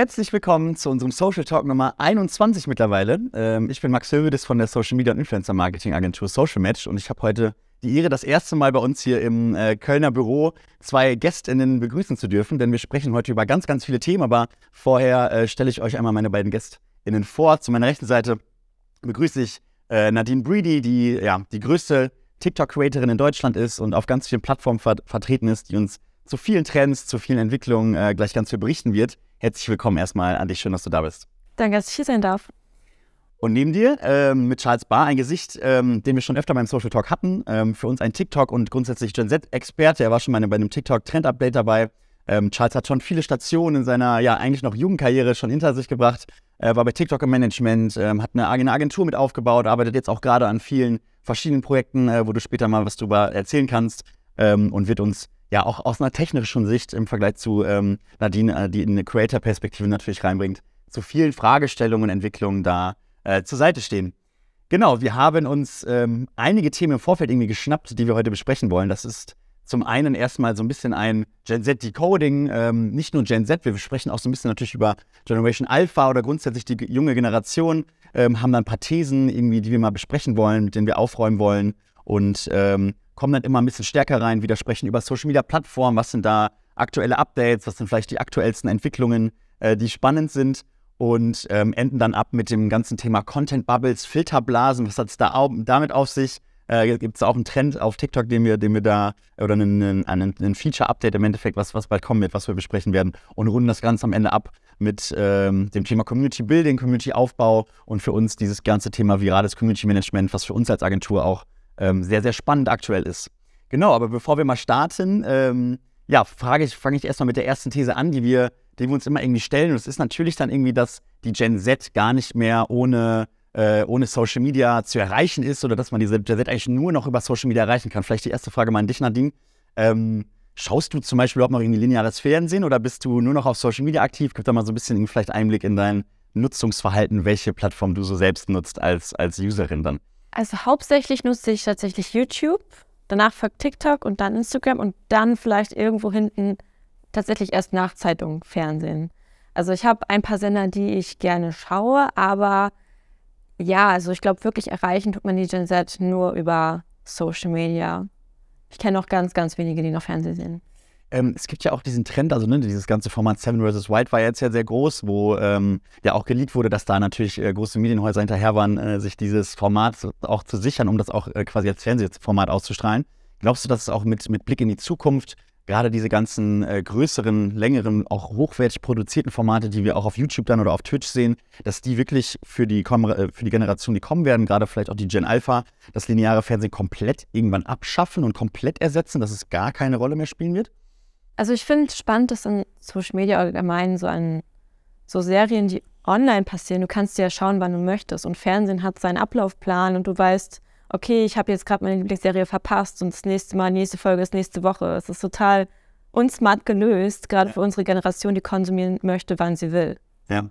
Herzlich willkommen zu unserem Social Talk Nummer 21 mittlerweile. Ähm, ich bin Max Hövedes von der Social Media und Influencer Marketing Agentur Social Match und ich habe heute die Ehre, das erste Mal bei uns hier im äh, Kölner Büro zwei GästInnen begrüßen zu dürfen, denn wir sprechen heute über ganz, ganz viele Themen. Aber vorher äh, stelle ich euch einmal meine beiden GästInnen vor. Zu meiner rechten Seite begrüße ich äh, Nadine Breedy, die ja die größte TikTok-Creatorin in Deutschland ist und auf ganz vielen Plattformen ver vertreten ist, die uns zu vielen Trends, zu vielen Entwicklungen äh, gleich ganz viel berichten wird. Herzlich willkommen erstmal an dich, schön, dass du da bist. Danke, dass ich hier sein darf. Und neben dir ähm, mit Charles Barr ein Gesicht, ähm, den wir schon öfter beim Social Talk hatten. Ähm, für uns ein TikTok und grundsätzlich Gen Z-Experte. Er war schon mal bei einem TikTok-Trend-Update dabei. Ähm, Charles hat schon viele Stationen in seiner ja eigentlich noch Jugendkarriere schon hinter sich gebracht. Er war bei TikTok im Management, ähm, hat eine eigene Agentur mit aufgebaut, arbeitet jetzt auch gerade an vielen verschiedenen Projekten, äh, wo du später mal was drüber erzählen kannst ähm, und wird uns ja auch aus einer technischen Sicht im Vergleich zu Nadine, äh, die eine Creator-Perspektive natürlich reinbringt, zu vielen Fragestellungen und Entwicklungen da äh, zur Seite stehen. Genau, wir haben uns ähm, einige Themen im Vorfeld irgendwie geschnappt, die wir heute besprechen wollen. Das ist zum einen erstmal so ein bisschen ein Gen Z Decoding, ähm, nicht nur Gen Z, wir sprechen auch so ein bisschen natürlich über Generation Alpha oder grundsätzlich die junge Generation, ähm, haben dann ein paar Thesen irgendwie, die wir mal besprechen wollen, mit denen wir aufräumen wollen und ähm, kommen dann immer ein bisschen stärker rein, widersprechen über Social Media Plattformen, was sind da aktuelle Updates, was sind vielleicht die aktuellsten Entwicklungen, äh, die spannend sind und ähm, enden dann ab mit dem ganzen Thema Content Bubbles, Filterblasen. Was hat es da damit auf sich? Äh, Gibt es auch einen Trend auf TikTok, den wir, den wir da, oder einen, einen, einen Feature-Update im Endeffekt, was, was bald kommen wird, was wir besprechen werden. Und runden das Ganze am Ende ab mit ähm, dem Thema Community Building, Community Aufbau und für uns dieses ganze Thema virales Community Management, was für uns als Agentur auch ähm, sehr, sehr spannend aktuell ist. Genau, aber bevor wir mal starten, ähm, ja, frage ich, fange ich erstmal mit der ersten These an, die wir den wir uns immer irgendwie stellen. Und es ist natürlich dann irgendwie, dass die Gen Z gar nicht mehr ohne, äh, ohne Social Media zu erreichen ist oder dass man diese Gen Z eigentlich nur noch über Social Media erreichen kann. Vielleicht die erste Frage mal an dich, Nadine. Ähm, schaust du zum Beispiel überhaupt noch irgendwie lineares Fernsehen oder bist du nur noch auf Social Media aktiv? Gib da mal so ein bisschen vielleicht Einblick in dein Nutzungsverhalten, welche Plattform du so selbst nutzt als, als Userin dann. Also hauptsächlich nutze ich tatsächlich YouTube, danach folgt TikTok und dann Instagram und dann vielleicht irgendwo hinten tatsächlich erst nach Zeitung, Fernsehen. Also ich habe ein paar Sender, die ich gerne schaue, aber ja, also ich glaube, wirklich erreichen tut man die Gen Z nur über Social Media. Ich kenne auch ganz, ganz wenige, die noch Fernsehen sehen. Ähm, es gibt ja auch diesen Trend, also ne, dieses ganze Format Seven vs. White war jetzt ja sehr groß, wo ähm, ja auch geleakt wurde, dass da natürlich äh, große Medienhäuser hinterher waren, äh, sich dieses Format auch zu sichern, um das auch äh, quasi als Fernsehformat auszustrahlen. Glaubst du, dass es auch mit, mit Blick in die Zukunft gerade diese ganzen äh, größeren, längeren, auch hochwertig produzierten Formate, die wir auch auf YouTube dann oder auf Twitch sehen, dass die wirklich für die, äh, für die Generation, die kommen werden, gerade vielleicht auch die Gen Alpha, das lineare Fernsehen komplett irgendwann abschaffen und komplett ersetzen, dass es gar keine Rolle mehr spielen wird? Also ich finde es spannend, dass in Social Media allgemein so an so Serien, die online passieren, du kannst ja schauen, wann du möchtest. Und Fernsehen hat seinen Ablaufplan und du weißt, okay, ich habe jetzt gerade meine Lieblingsserie verpasst und das nächste Mal, nächste Folge ist nächste Woche. Es ist total unsmart gelöst, gerade ja. für unsere Generation, die konsumieren möchte, wann sie will. Ja.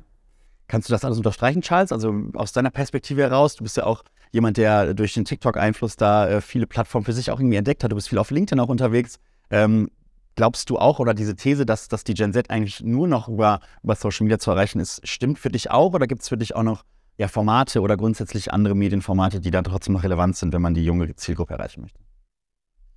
Kannst du das alles unterstreichen, Charles? Also aus deiner Perspektive heraus, du bist ja auch jemand, der durch den TikTok-Einfluss da äh, viele Plattformen für sich auch irgendwie entdeckt hat. Du bist viel auf LinkedIn auch unterwegs. Ähm, glaubst du auch, oder diese These, dass, dass die Gen Z eigentlich nur noch über, über Social Media zu erreichen ist, stimmt für dich auch oder gibt es für dich auch noch ja, Formate oder grundsätzlich andere Medienformate, die dann trotzdem noch relevant sind, wenn man die junge Zielgruppe erreichen möchte.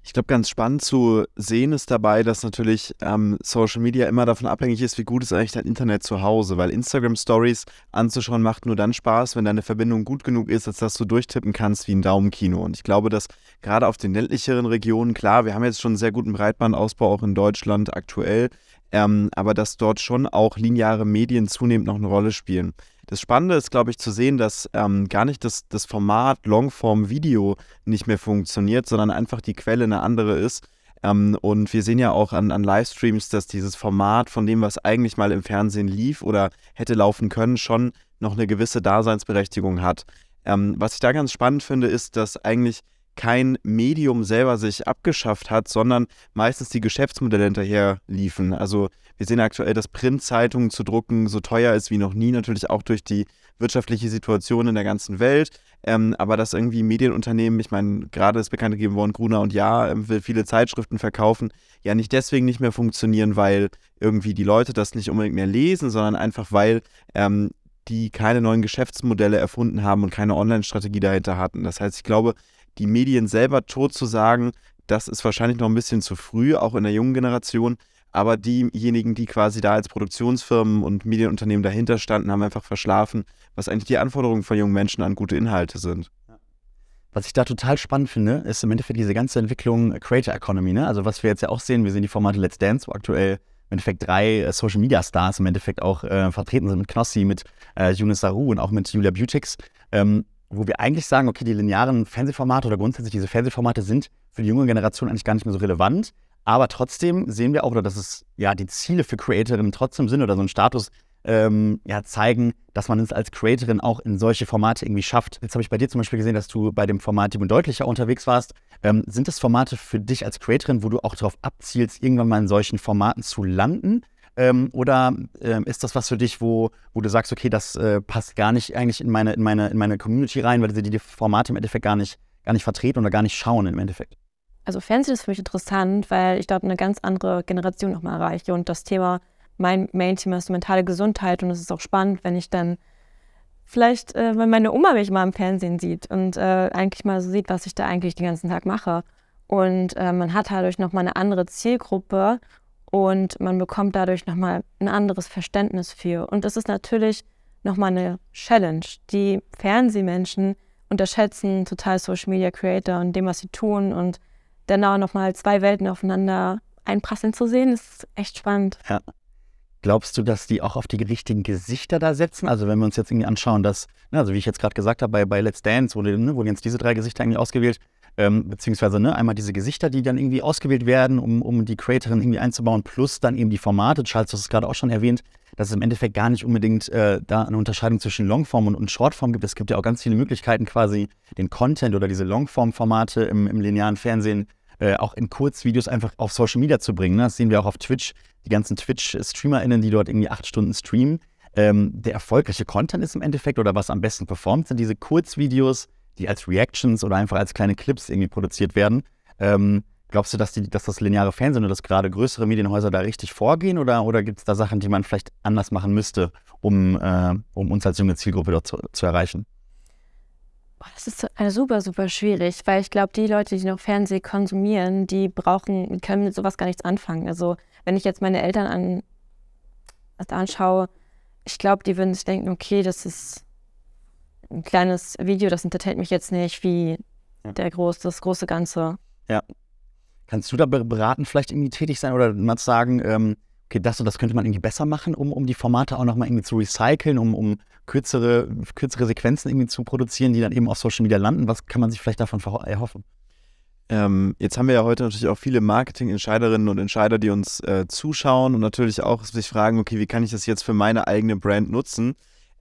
Ich glaube, ganz spannend zu sehen ist dabei, dass natürlich ähm, Social Media immer davon abhängig ist, wie gut ist eigentlich dein Internet zu Hause, weil Instagram Stories anzuschauen macht nur dann Spaß, wenn deine Verbindung gut genug ist, als dass du durchtippen kannst wie ein Daumenkino. Und ich glaube, dass gerade auf den ländlicheren Regionen, klar, wir haben jetzt schon einen sehr guten Breitbandausbau auch in Deutschland aktuell, ähm, aber dass dort schon auch lineare Medien zunehmend noch eine Rolle spielen. Das Spannende ist, glaube ich, zu sehen, dass ähm, gar nicht das, das Format Longform-Video nicht mehr funktioniert, sondern einfach die Quelle eine andere ist. Ähm, und wir sehen ja auch an, an Livestreams, dass dieses Format von dem, was eigentlich mal im Fernsehen lief oder hätte laufen können, schon noch eine gewisse Daseinsberechtigung hat. Ähm, was ich da ganz spannend finde, ist, dass eigentlich kein Medium selber sich abgeschafft hat, sondern meistens die Geschäftsmodelle hinterher liefen. Also wir sehen aktuell, dass Printzeitungen zu drucken so teuer ist wie noch nie, natürlich auch durch die wirtschaftliche Situation in der ganzen Welt. Ähm, aber dass irgendwie Medienunternehmen, ich meine, gerade ist bekannt gegeben worden, Gruner und Ja ähm, will viele Zeitschriften verkaufen, ja nicht deswegen nicht mehr funktionieren, weil irgendwie die Leute das nicht unbedingt mehr lesen, sondern einfach weil ähm, die keine neuen Geschäftsmodelle erfunden haben und keine Online-Strategie dahinter hatten. Das heißt, ich glaube, die Medien selber tot zu sagen, das ist wahrscheinlich noch ein bisschen zu früh, auch in der jungen Generation. Aber diejenigen, die quasi da als Produktionsfirmen und Medienunternehmen dahinter standen, haben einfach verschlafen, was eigentlich die Anforderungen von jungen Menschen an gute Inhalte sind. Was ich da total spannend finde, ist im Endeffekt diese ganze Entwicklung Creator Economy. Ne? Also was wir jetzt ja auch sehen, wir sehen die Formate Let's Dance, wo aktuell im Endeffekt drei äh, Social Media Stars im Endeffekt auch äh, vertreten sind mit Knossi, mit äh, Yunus Saru und auch mit Julia Butix. Ähm, wo wir eigentlich sagen, okay, die linearen Fernsehformate oder grundsätzlich diese Fernsehformate sind für die junge Generation eigentlich gar nicht mehr so relevant. Aber trotzdem sehen wir auch, dass es ja die Ziele für Creatorinnen trotzdem sind oder so einen Status ähm, ja, zeigen, dass man es als Creatorin auch in solche Formate irgendwie schafft. Jetzt habe ich bei dir zum Beispiel gesehen, dass du bei dem Format und Deutlicher unterwegs warst. Ähm, sind das Formate für dich als Creatorin, wo du auch darauf abzielst, irgendwann mal in solchen Formaten zu landen? Ähm, oder ähm, ist das was für dich, wo, wo du sagst, okay, das äh, passt gar nicht eigentlich in meine, in, meine, in meine Community rein, weil sie die Formate im Endeffekt gar nicht, gar nicht vertreten oder gar nicht schauen im Endeffekt? Also Fernsehen ist für mich interessant, weil ich dort eine ganz andere Generation nochmal erreiche und das Thema, mein Main-Thema ist mentale Gesundheit und es ist auch spannend, wenn ich dann vielleicht, äh, wenn meine Oma mich mal im Fernsehen sieht und äh, eigentlich mal so sieht, was ich da eigentlich den ganzen Tag mache. Und äh, man hat dadurch nochmal eine andere Zielgruppe und man bekommt dadurch nochmal ein anderes Verständnis für. Und es ist natürlich nochmal eine Challenge. Die Fernsehmenschen unterschätzen total Social Media Creator und dem, was sie tun und dann auch nochmal zwei Welten aufeinander einprasseln zu sehen, ist echt spannend. Ja. Glaubst du, dass die auch auf die richtigen Gesichter da setzen? Also wenn wir uns jetzt irgendwie anschauen, dass, ne, also wie ich jetzt gerade gesagt habe, bei, bei Let's Dance wurden, ne, wurden jetzt diese drei Gesichter eigentlich ausgewählt, ähm, beziehungsweise ne, einmal diese Gesichter, die dann irgendwie ausgewählt werden, um, um die Creatorin irgendwie einzubauen, plus dann eben die Formate. Charles, du hast es gerade auch schon erwähnt, dass es im Endeffekt gar nicht unbedingt äh, da eine Unterscheidung zwischen Longform und, und Shortform gibt. Es gibt ja auch ganz viele Möglichkeiten, quasi den Content oder diese Longform-Formate im, im linearen Fernsehen äh, auch in Kurzvideos einfach auf Social Media zu bringen. Ne? Das sehen wir auch auf Twitch, die ganzen Twitch-StreamerInnen, die dort irgendwie acht Stunden streamen. Ähm, der erfolgreiche Content ist im Endeffekt oder was am besten performt, sind diese Kurzvideos, die als Reactions oder einfach als kleine Clips irgendwie produziert werden. Ähm, glaubst du, dass, die, dass das lineare Fernsehen oder dass gerade größere Medienhäuser da richtig vorgehen oder, oder gibt es da Sachen, die man vielleicht anders machen müsste, um, äh, um uns als junge Zielgruppe dort zu, zu erreichen? das ist super, super schwierig, weil ich glaube, die Leute, die noch Fernsehen konsumieren, die brauchen, können mit sowas gar nichts anfangen. Also wenn ich jetzt meine Eltern an, anschaue, ich glaube, die würden sich denken, okay, das ist ein kleines Video, das entertaint mich jetzt nicht wie ja. der groß, das große Ganze. Ja. Kannst du da beraten, vielleicht irgendwie tätig sein oder mal sagen, ähm, okay, das und das könnte man irgendwie besser machen, um, um die Formate auch nochmal irgendwie zu recyceln, um, um kürzere, kürzere Sequenzen irgendwie zu produzieren, die dann eben auf Social Media landen? Was kann man sich vielleicht davon erhoffen? Ähm, jetzt haben wir ja heute natürlich auch viele Marketing-Entscheiderinnen und Entscheider, die uns äh, zuschauen und natürlich auch sich fragen, okay, wie kann ich das jetzt für meine eigene Brand nutzen?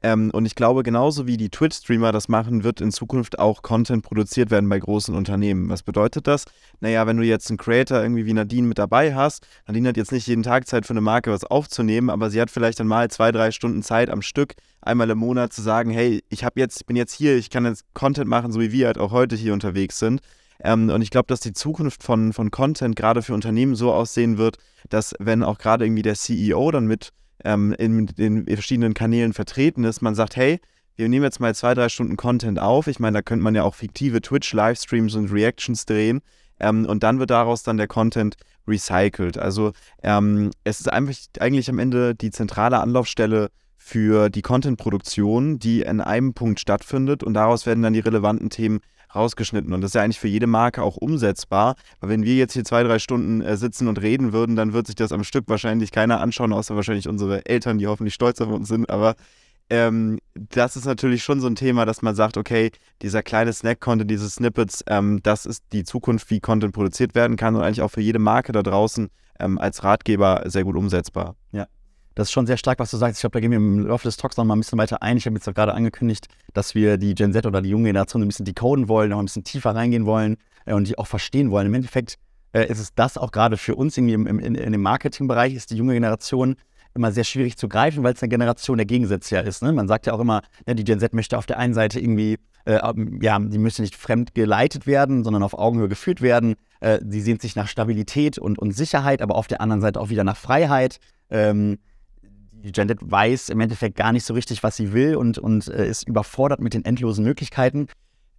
Ähm, und ich glaube, genauso wie die Twitch-Streamer das machen, wird in Zukunft auch Content produziert werden bei großen Unternehmen. Was bedeutet das? Naja, wenn du jetzt einen Creator irgendwie wie Nadine mit dabei hast, Nadine hat jetzt nicht jeden Tag Zeit für eine Marke was aufzunehmen, aber sie hat vielleicht dann mal zwei, drei Stunden Zeit am Stück, einmal im Monat zu sagen, hey, ich habe jetzt, bin jetzt hier, ich kann jetzt Content machen, so wie wir halt auch heute hier unterwegs sind. Ähm, und ich glaube, dass die Zukunft von, von Content gerade für Unternehmen so aussehen wird, dass wenn auch gerade irgendwie der CEO dann mit ähm, in den verschiedenen Kanälen vertreten ist, man sagt, hey, wir nehmen jetzt mal zwei, drei Stunden Content auf. Ich meine, da könnte man ja auch fiktive Twitch-Livestreams und Reactions drehen. Ähm, und dann wird daraus dann der Content recycelt. Also ähm, es ist einfach eigentlich am Ende die zentrale Anlaufstelle für die Content-Produktion, die in einem Punkt stattfindet und daraus werden dann die relevanten Themen rausgeschnitten. Und das ist ja eigentlich für jede Marke auch umsetzbar, weil wenn wir jetzt hier zwei, drei Stunden äh, sitzen und reden würden, dann wird sich das am Stück wahrscheinlich keiner anschauen, außer wahrscheinlich unsere Eltern, die hoffentlich stolz auf uns sind. Aber ähm, das ist natürlich schon so ein Thema, dass man sagt, okay, dieser kleine Snack-Content, diese Snippets, ähm, das ist die Zukunft, wie Content produziert werden kann und eigentlich auch für jede Marke da draußen ähm, als Ratgeber sehr gut umsetzbar. Ja, das ist schon sehr stark, was du sagst. Ich glaube, da gehen wir im Laufe des Talks noch mal ein bisschen weiter ein. Ich habe jetzt gerade angekündigt, dass wir die Gen Z oder die junge Generation ein bisschen decoden wollen, noch ein bisschen tiefer reingehen wollen. äh, und die auch verstehen wollen. Im Endeffekt äh, ist es das auch gerade für uns irgendwie im, im, in, in dem Marketingbereich, ist die junge Generation immer sehr schwierig zu greifen, weil es eine Generation der Gegensätze ja ist. Ne? Man sagt ja auch immer, ja, die Gen Z möchte auf der einen Seite irgendwie, äh, ja, die müsste nicht fremd geleitet werden, sondern auf Augenhöhe geführt werden. Äh, sie sehnt sich nach Stabilität und, und Sicherheit, aber auf der anderen Seite auch wieder nach Freiheit. Ähm, die Z weiß im Endeffekt gar nicht so richtig, was sie will und, und äh, ist überfordert mit den endlosen Möglichkeiten.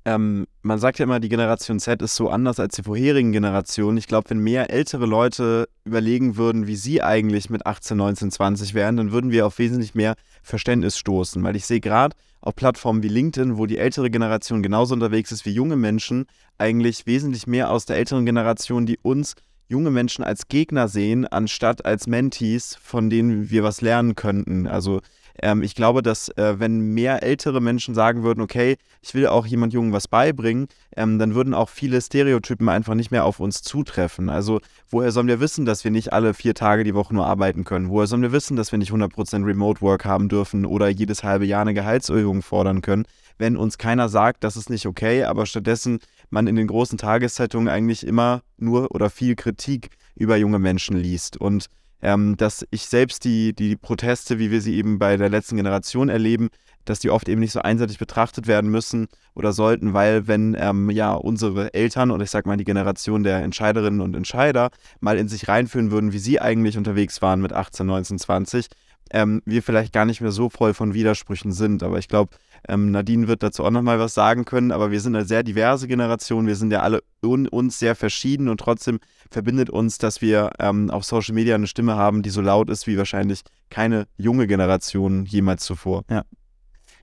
Ähm, man sagt ja immer, die Generation Z ist so anders als die vorherigen Generationen. Ich glaube, wenn mehr ältere Leute überlegen würden, wie sie eigentlich mit 18, 19, 20 wären, dann würden wir auf wesentlich mehr Verständnis stoßen. Weil ich sehe gerade auf Plattformen wie LinkedIn, wo die ältere Generation genauso unterwegs ist wie junge Menschen, eigentlich wesentlich mehr aus der älteren Generation, die uns junge Menschen als Gegner sehen, anstatt als Mentees, von denen wir was lernen könnten. Also ähm, ich glaube, dass äh, wenn mehr ältere Menschen sagen würden, okay, ich will auch jemand Jungen was beibringen, ähm, dann würden auch viele Stereotypen einfach nicht mehr auf uns zutreffen. Also woher sollen wir wissen, dass wir nicht alle vier Tage die Woche nur arbeiten können? Woher sollen wir wissen, dass wir nicht 100% Remote Work haben dürfen oder jedes halbe Jahr eine Gehaltserhöhung fordern können, wenn uns keiner sagt, das ist nicht okay, aber stattdessen man in den großen Tageszeitungen eigentlich immer nur oder viel Kritik über junge Menschen liest. Und ähm, dass ich selbst die, die Proteste, wie wir sie eben bei der letzten Generation erleben, dass die oft eben nicht so einseitig betrachtet werden müssen oder sollten, weil wenn ähm, ja unsere Eltern oder ich sag mal die Generation der Entscheiderinnen und Entscheider mal in sich reinführen würden, wie sie eigentlich unterwegs waren mit 18, 19, 20, ähm, wir vielleicht gar nicht mehr so voll von Widersprüchen sind. Aber ich glaube, ähm, Nadine wird dazu auch nochmal was sagen können. Aber wir sind eine sehr diverse Generation. Wir sind ja alle un uns sehr verschieden und trotzdem verbindet uns, dass wir ähm, auf Social Media eine Stimme haben, die so laut ist wie wahrscheinlich keine junge Generation jemals zuvor. Ja.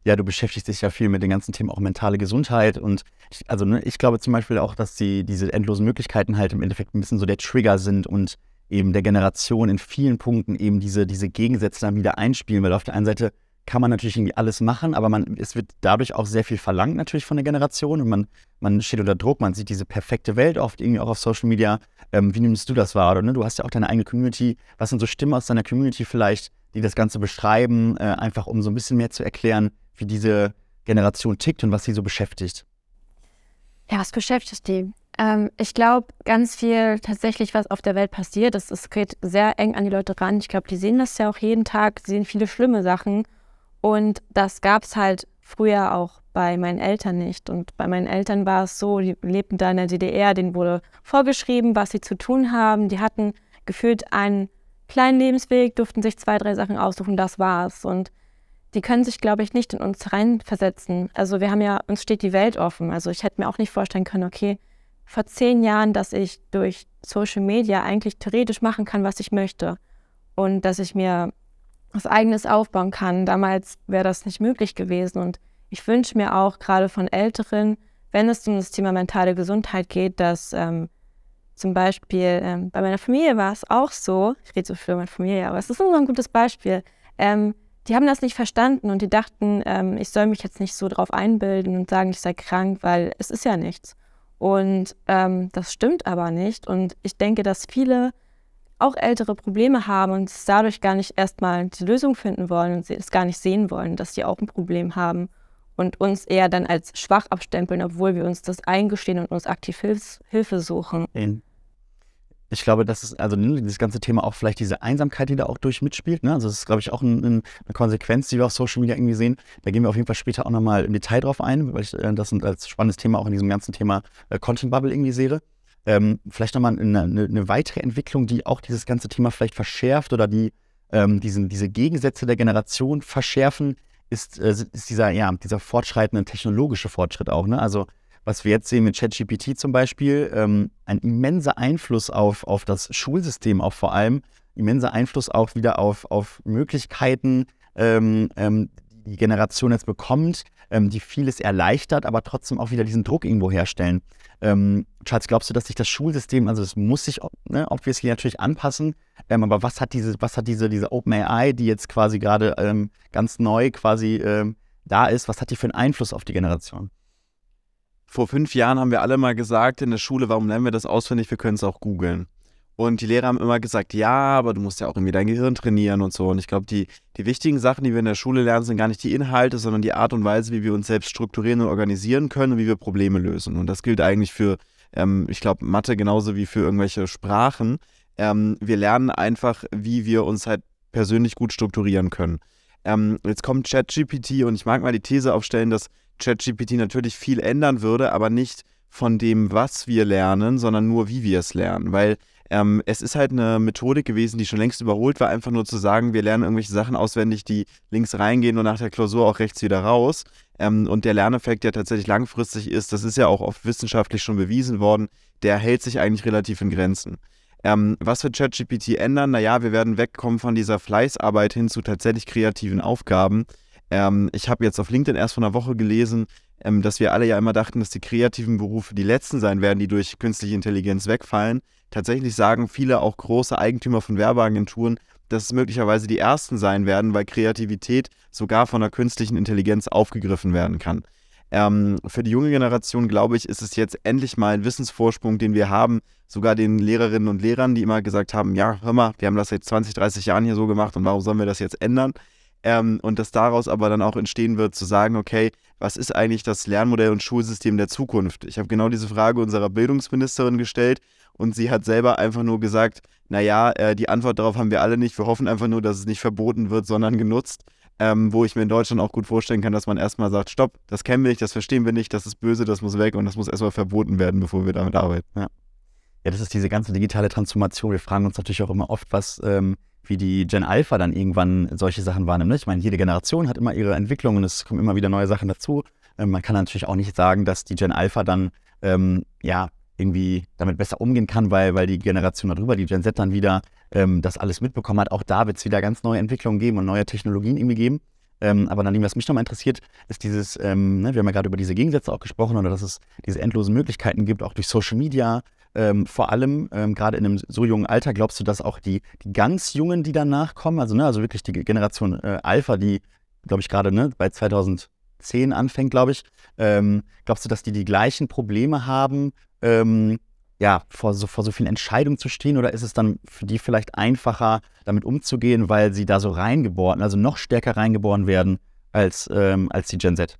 Ja, du beschäftigst dich ja viel mit den ganzen Themen auch mentale Gesundheit und ich, also ne, ich glaube zum Beispiel auch, dass die, diese endlosen Möglichkeiten halt im Endeffekt ein bisschen so der Trigger sind und eben der Generation in vielen Punkten eben diese, diese Gegensätze dann wieder einspielen, weil auf der einen Seite kann man natürlich irgendwie alles machen, aber man, es wird dadurch auch sehr viel verlangt natürlich von der Generation und man, man steht unter Druck, man sieht diese perfekte Welt oft irgendwie auch auf Social Media. Ähm, wie nimmst du das wahr? Oder, ne? Du hast ja auch deine eigene Community. Was sind so Stimmen aus deiner Community vielleicht, die das Ganze beschreiben, äh, einfach um so ein bisschen mehr zu erklären, wie diese Generation tickt und was sie so beschäftigt? Ja, was beschäftigt die? Ähm, ich glaube, ganz viel tatsächlich, was auf der Welt passiert, das, das geht sehr eng an die Leute ran. Ich glaube, die sehen das ja auch jeden Tag, sehen viele schlimme Sachen. Und das gab es halt früher auch bei meinen Eltern nicht. Und bei meinen Eltern war es so, die lebten da in der DDR, denen wurde vorgeschrieben, was sie zu tun haben. Die hatten gefühlt einen kleinen Lebensweg, durften sich zwei, drei Sachen aussuchen, das war's. Und die können sich, glaube ich, nicht in uns reinversetzen. Also wir haben ja, uns steht die Welt offen. Also ich hätte mir auch nicht vorstellen können, okay, vor zehn Jahren, dass ich durch Social Media eigentlich theoretisch machen kann, was ich möchte. Und dass ich mir was eigenes aufbauen kann. Damals wäre das nicht möglich gewesen. Und ich wünsche mir auch gerade von Älteren, wenn es um das Thema mentale Gesundheit geht, dass ähm, zum Beispiel ähm, bei meiner Familie war es auch so, ich rede so viel über meine Familie, aber es ist immer ein gutes Beispiel. Ähm, die haben das nicht verstanden und die dachten, ähm, ich soll mich jetzt nicht so drauf einbilden und sagen, ich sei krank, weil es ist ja nichts. Und ähm, das stimmt aber nicht. Und ich denke, dass viele auch ältere Probleme haben und dadurch gar nicht erstmal die Lösung finden wollen und es gar nicht sehen wollen, dass sie auch ein Problem haben und uns eher dann als schwach abstempeln, obwohl wir uns das eingestehen und uns aktiv Hilf Hilfe suchen. Ich glaube, das ist also ne, dieses ganze Thema auch vielleicht diese Einsamkeit, die da auch durch mitspielt. Ne? Also das ist, glaube ich, auch ein, ein, eine Konsequenz, die wir auf Social Media irgendwie sehen. Da gehen wir auf jeden Fall später auch nochmal im Detail drauf ein, weil ich äh, das als spannendes Thema auch in diesem ganzen Thema äh, Content Bubble irgendwie sehe. Ähm, vielleicht nochmal eine, eine, eine weitere Entwicklung, die auch dieses ganze Thema vielleicht verschärft oder die ähm, diesen, diese Gegensätze der Generation verschärfen, ist, äh, ist dieser, ja, dieser fortschreitende technologische Fortschritt auch. Ne? Also was wir jetzt sehen mit ChatGPT zum Beispiel, ähm, ein immenser Einfluss auf, auf das Schulsystem auch vor allem, immenser Einfluss auch wieder auf, auf Möglichkeiten, ähm, ähm, die Generation jetzt bekommt, ähm, die vieles erleichtert, aber trotzdem auch wieder diesen Druck irgendwo herstellen. Ähm, Charles, glaubst du, dass sich das Schulsystem, also es muss sich ne, obviously natürlich anpassen, ähm, aber was hat diese, was hat diese, diese OpenAI, die jetzt quasi gerade ganz neu quasi da ist, was hat die für einen Einfluss auf die Generation? Vor fünf Jahren haben wir alle mal gesagt in der Schule, warum lernen wir das auswendig, wir können es auch googeln. Und die Lehrer haben immer gesagt, ja, aber du musst ja auch irgendwie dein Gehirn trainieren und so. Und ich glaube, die, die wichtigen Sachen, die wir in der Schule lernen, sind gar nicht die Inhalte, sondern die Art und Weise, wie wir uns selbst strukturieren und organisieren können und wie wir Probleme lösen. Und das gilt eigentlich für ähm, ich glaube, Mathe genauso wie für irgendwelche Sprachen. Ähm, wir lernen einfach, wie wir uns halt persönlich gut strukturieren können. Ähm, jetzt kommt ChatGPT und ich mag mal die These aufstellen, dass ChatGPT natürlich viel ändern würde, aber nicht von dem, was wir lernen, sondern nur, wie wir es lernen. Weil ähm, es ist halt eine Methodik gewesen, die schon längst überholt war, einfach nur zu sagen, wir lernen irgendwelche Sachen auswendig, die links reingehen und nach der Klausur auch rechts wieder raus. Ähm, und der Lerneffekt, der tatsächlich langfristig ist, das ist ja auch oft wissenschaftlich schon bewiesen worden, der hält sich eigentlich relativ in Grenzen. Ähm, was wird ChatGPT ändern? Naja, wir werden wegkommen von dieser Fleißarbeit hin zu tatsächlich kreativen Aufgaben. Ähm, ich habe jetzt auf LinkedIn erst vor einer Woche gelesen, ähm, dass wir alle ja immer dachten, dass die kreativen Berufe die letzten sein werden, die durch künstliche Intelligenz wegfallen. Tatsächlich sagen viele auch große Eigentümer von Werbeagenturen, dass es möglicherweise die ersten sein werden, weil Kreativität sogar von der künstlichen Intelligenz aufgegriffen werden kann. Ähm, für die junge Generation, glaube ich, ist es jetzt endlich mal ein Wissensvorsprung, den wir haben, sogar den Lehrerinnen und Lehrern, die immer gesagt haben, ja, hör mal, wir haben das seit 20, 30 Jahren hier so gemacht und warum sollen wir das jetzt ändern? Ähm, und dass daraus aber dann auch entstehen wird, zu sagen, okay, was ist eigentlich das Lernmodell und Schulsystem der Zukunft? Ich habe genau diese Frage unserer Bildungsministerin gestellt und sie hat selber einfach nur gesagt, naja, äh, die Antwort darauf haben wir alle nicht. Wir hoffen einfach nur, dass es nicht verboten wird, sondern genutzt. Ähm, wo ich mir in Deutschland auch gut vorstellen kann, dass man erstmal sagt, stopp, das kennen wir nicht, das verstehen wir nicht, das ist böse, das muss weg und das muss erstmal verboten werden, bevor wir damit arbeiten. Ja. ja, das ist diese ganze digitale Transformation. Wir fragen uns natürlich auch immer oft, was ähm, wie die Gen Alpha dann irgendwann solche Sachen wahrnimmt. Ne? Ich meine, jede Generation hat immer ihre Entwicklung und es kommen immer wieder neue Sachen dazu. Ähm, man kann natürlich auch nicht sagen, dass die Gen Alpha dann ähm, ja irgendwie damit besser umgehen kann, weil, weil die Generation darüber, die Gen Z dann wieder ähm, das alles mitbekommen hat. Auch da wird es wieder ganz neue Entwicklungen geben und neue Technologien irgendwie geben. Ähm, aber dann, was mich nochmal interessiert, ist dieses, ähm, ne, wir haben ja gerade über diese Gegensätze auch gesprochen oder dass es diese endlosen Möglichkeiten gibt, auch durch Social Media, ähm, vor allem ähm, gerade in einem so jungen Alter, glaubst du, dass auch die, die ganz Jungen, die danach kommen, also, ne, also wirklich die Generation äh, Alpha, die, glaube ich, gerade ne, bei 2010 anfängt, glaube ich, ähm, glaubst du, dass die die gleichen Probleme haben, ähm, ja, vor so, vor so vielen Entscheidungen zu stehen? Oder ist es dann für die vielleicht einfacher, damit umzugehen, weil sie da so reingeboren, also noch stärker reingeboren werden als, ähm, als die Gen Z?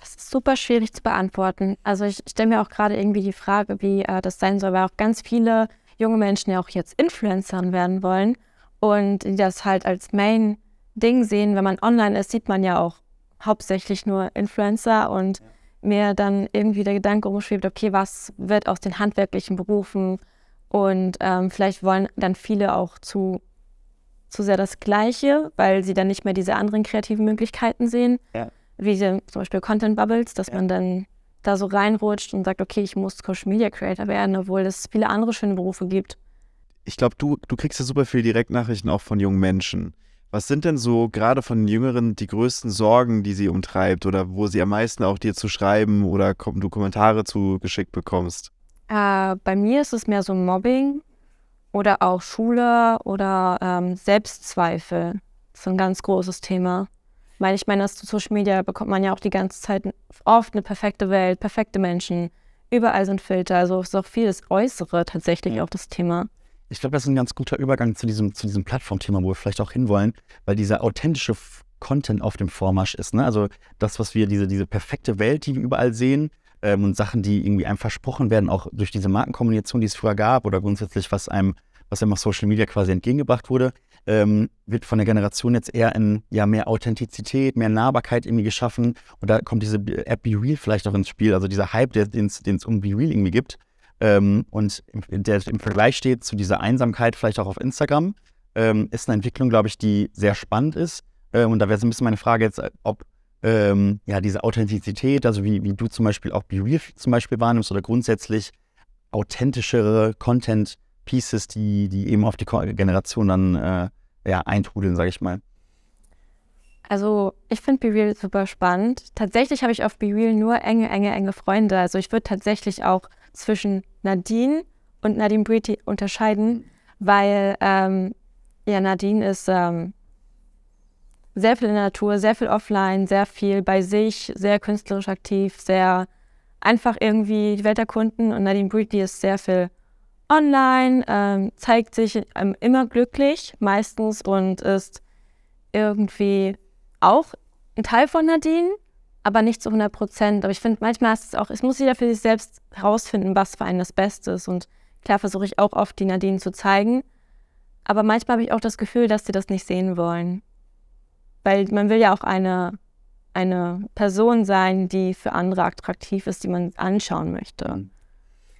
Das ist super schwierig zu beantworten. Also ich stelle mir auch gerade irgendwie die Frage, wie äh, das sein soll, weil auch ganz viele junge Menschen ja auch jetzt Influencern werden wollen und die das halt als Main-Ding sehen. Wenn man online ist, sieht man ja auch hauptsächlich nur Influencer und ja. mir dann irgendwie der Gedanke umschwebt, okay, was wird aus den handwerklichen Berufen? Und ähm, vielleicht wollen dann viele auch zu, zu sehr das Gleiche, weil sie dann nicht mehr diese anderen kreativen Möglichkeiten sehen. Ja wie zum Beispiel Content Bubbles, dass ja. man dann da so reinrutscht und sagt, okay, ich muss Social Media Creator werden, obwohl es viele andere schöne Berufe gibt. Ich glaube, du, du kriegst ja super viel Direktnachrichten auch von jungen Menschen. Was sind denn so gerade von den Jüngeren die größten Sorgen, die sie umtreibt oder wo sie am meisten auch dir zu schreiben oder du Kommentare zu geschickt bekommst? Äh, bei mir ist es mehr so Mobbing oder auch Schule oder ähm, Selbstzweifel. Das ist ein ganz großes Thema. Weil ich meine, aus Social Media bekommt man ja auch die ganze Zeit oft eine perfekte Welt, perfekte Menschen. Überall sind Filter. Also ist auch vieles Äußere tatsächlich ja. auch das Thema. Ich glaube, das ist ein ganz guter Übergang zu diesem, zu diesem Plattformthema, wo wir vielleicht auch hinwollen, weil dieser authentische Content auf dem Vormarsch ist. Ne? Also das, was wir, diese, diese perfekte Welt, die wir überall sehen ähm, und Sachen, die irgendwie einem versprochen werden, auch durch diese Markenkommunikation, die es früher gab oder grundsätzlich, was einem, was einem auf Social Media quasi entgegengebracht wurde, ähm, wird von der Generation jetzt eher in ja, mehr Authentizität, mehr Nahbarkeit irgendwie geschaffen. Und da kommt diese App Be Real vielleicht auch ins Spiel, also dieser Hype, den es um Be Real irgendwie gibt. Ähm, und der im Vergleich steht zu dieser Einsamkeit, vielleicht auch auf Instagram, ähm, ist eine Entwicklung, glaube ich, die sehr spannend ist. Ähm, und da wäre so ein bisschen meine Frage jetzt, ob ähm, ja diese Authentizität, also wie, wie du zum Beispiel auch Be Real zum Beispiel wahrnimmst oder grundsätzlich authentischere Content Pieces, die, die eben auf die Generation dann äh, ja, eintrudeln, sage ich mal. Also ich finde BeReal super spannend. Tatsächlich habe ich auf BeReal nur enge, enge, enge Freunde. Also ich würde tatsächlich auch zwischen Nadine und Nadine Breedy unterscheiden, weil ähm, ja, Nadine ist ähm, sehr viel in der Natur, sehr viel offline, sehr viel bei sich, sehr künstlerisch aktiv, sehr einfach irgendwie die Welt erkunden und Nadine Breedy ist sehr viel online, ähm, zeigt sich ähm, immer glücklich meistens und ist irgendwie auch ein Teil von Nadine, aber nicht zu 100 Prozent. Aber ich finde, manchmal ist es auch, es muss jeder für sich selbst herausfinden, was für einen das Beste ist. Und klar versuche ich auch oft, die Nadine zu zeigen. Aber manchmal habe ich auch das Gefühl, dass sie das nicht sehen wollen. Weil man will ja auch eine, eine Person sein, die für andere attraktiv ist, die man anschauen möchte.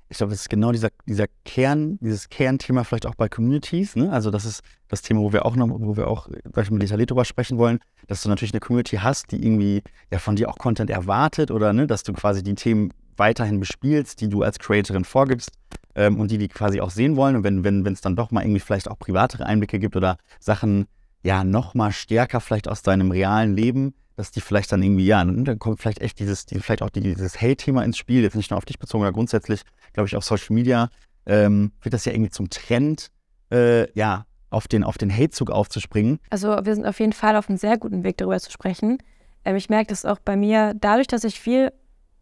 Ich glaube, das ist genau dieser, dieser Kern, dieses Kernthema vielleicht auch bei Communities. Ne? Also das ist das Thema, wo wir auch noch, wo wir auch sag ich mal, detailliert drüber sprechen wollen, dass du natürlich eine Community hast, die irgendwie ja von dir auch Content erwartet oder ne, dass du quasi die Themen weiterhin bespielst, die du als Creatorin vorgibst ähm, und die die quasi auch sehen wollen. Und wenn wenn wenn, es dann doch mal irgendwie vielleicht auch privatere Einblicke gibt oder Sachen ja noch mal stärker vielleicht aus deinem realen Leben dass die vielleicht dann irgendwie, ja, dann kommt vielleicht echt dieses, die, vielleicht auch dieses Hate-Thema ins Spiel, jetzt nicht nur auf dich bezogen, aber grundsätzlich, glaube ich, auf Social Media ähm, wird das ja irgendwie zum Trend, äh, ja, auf den, auf den Hate-Zug aufzuspringen. Also wir sind auf jeden Fall auf einem sehr guten Weg, darüber zu sprechen. Ähm, ich merke das auch bei mir, dadurch, dass ich viel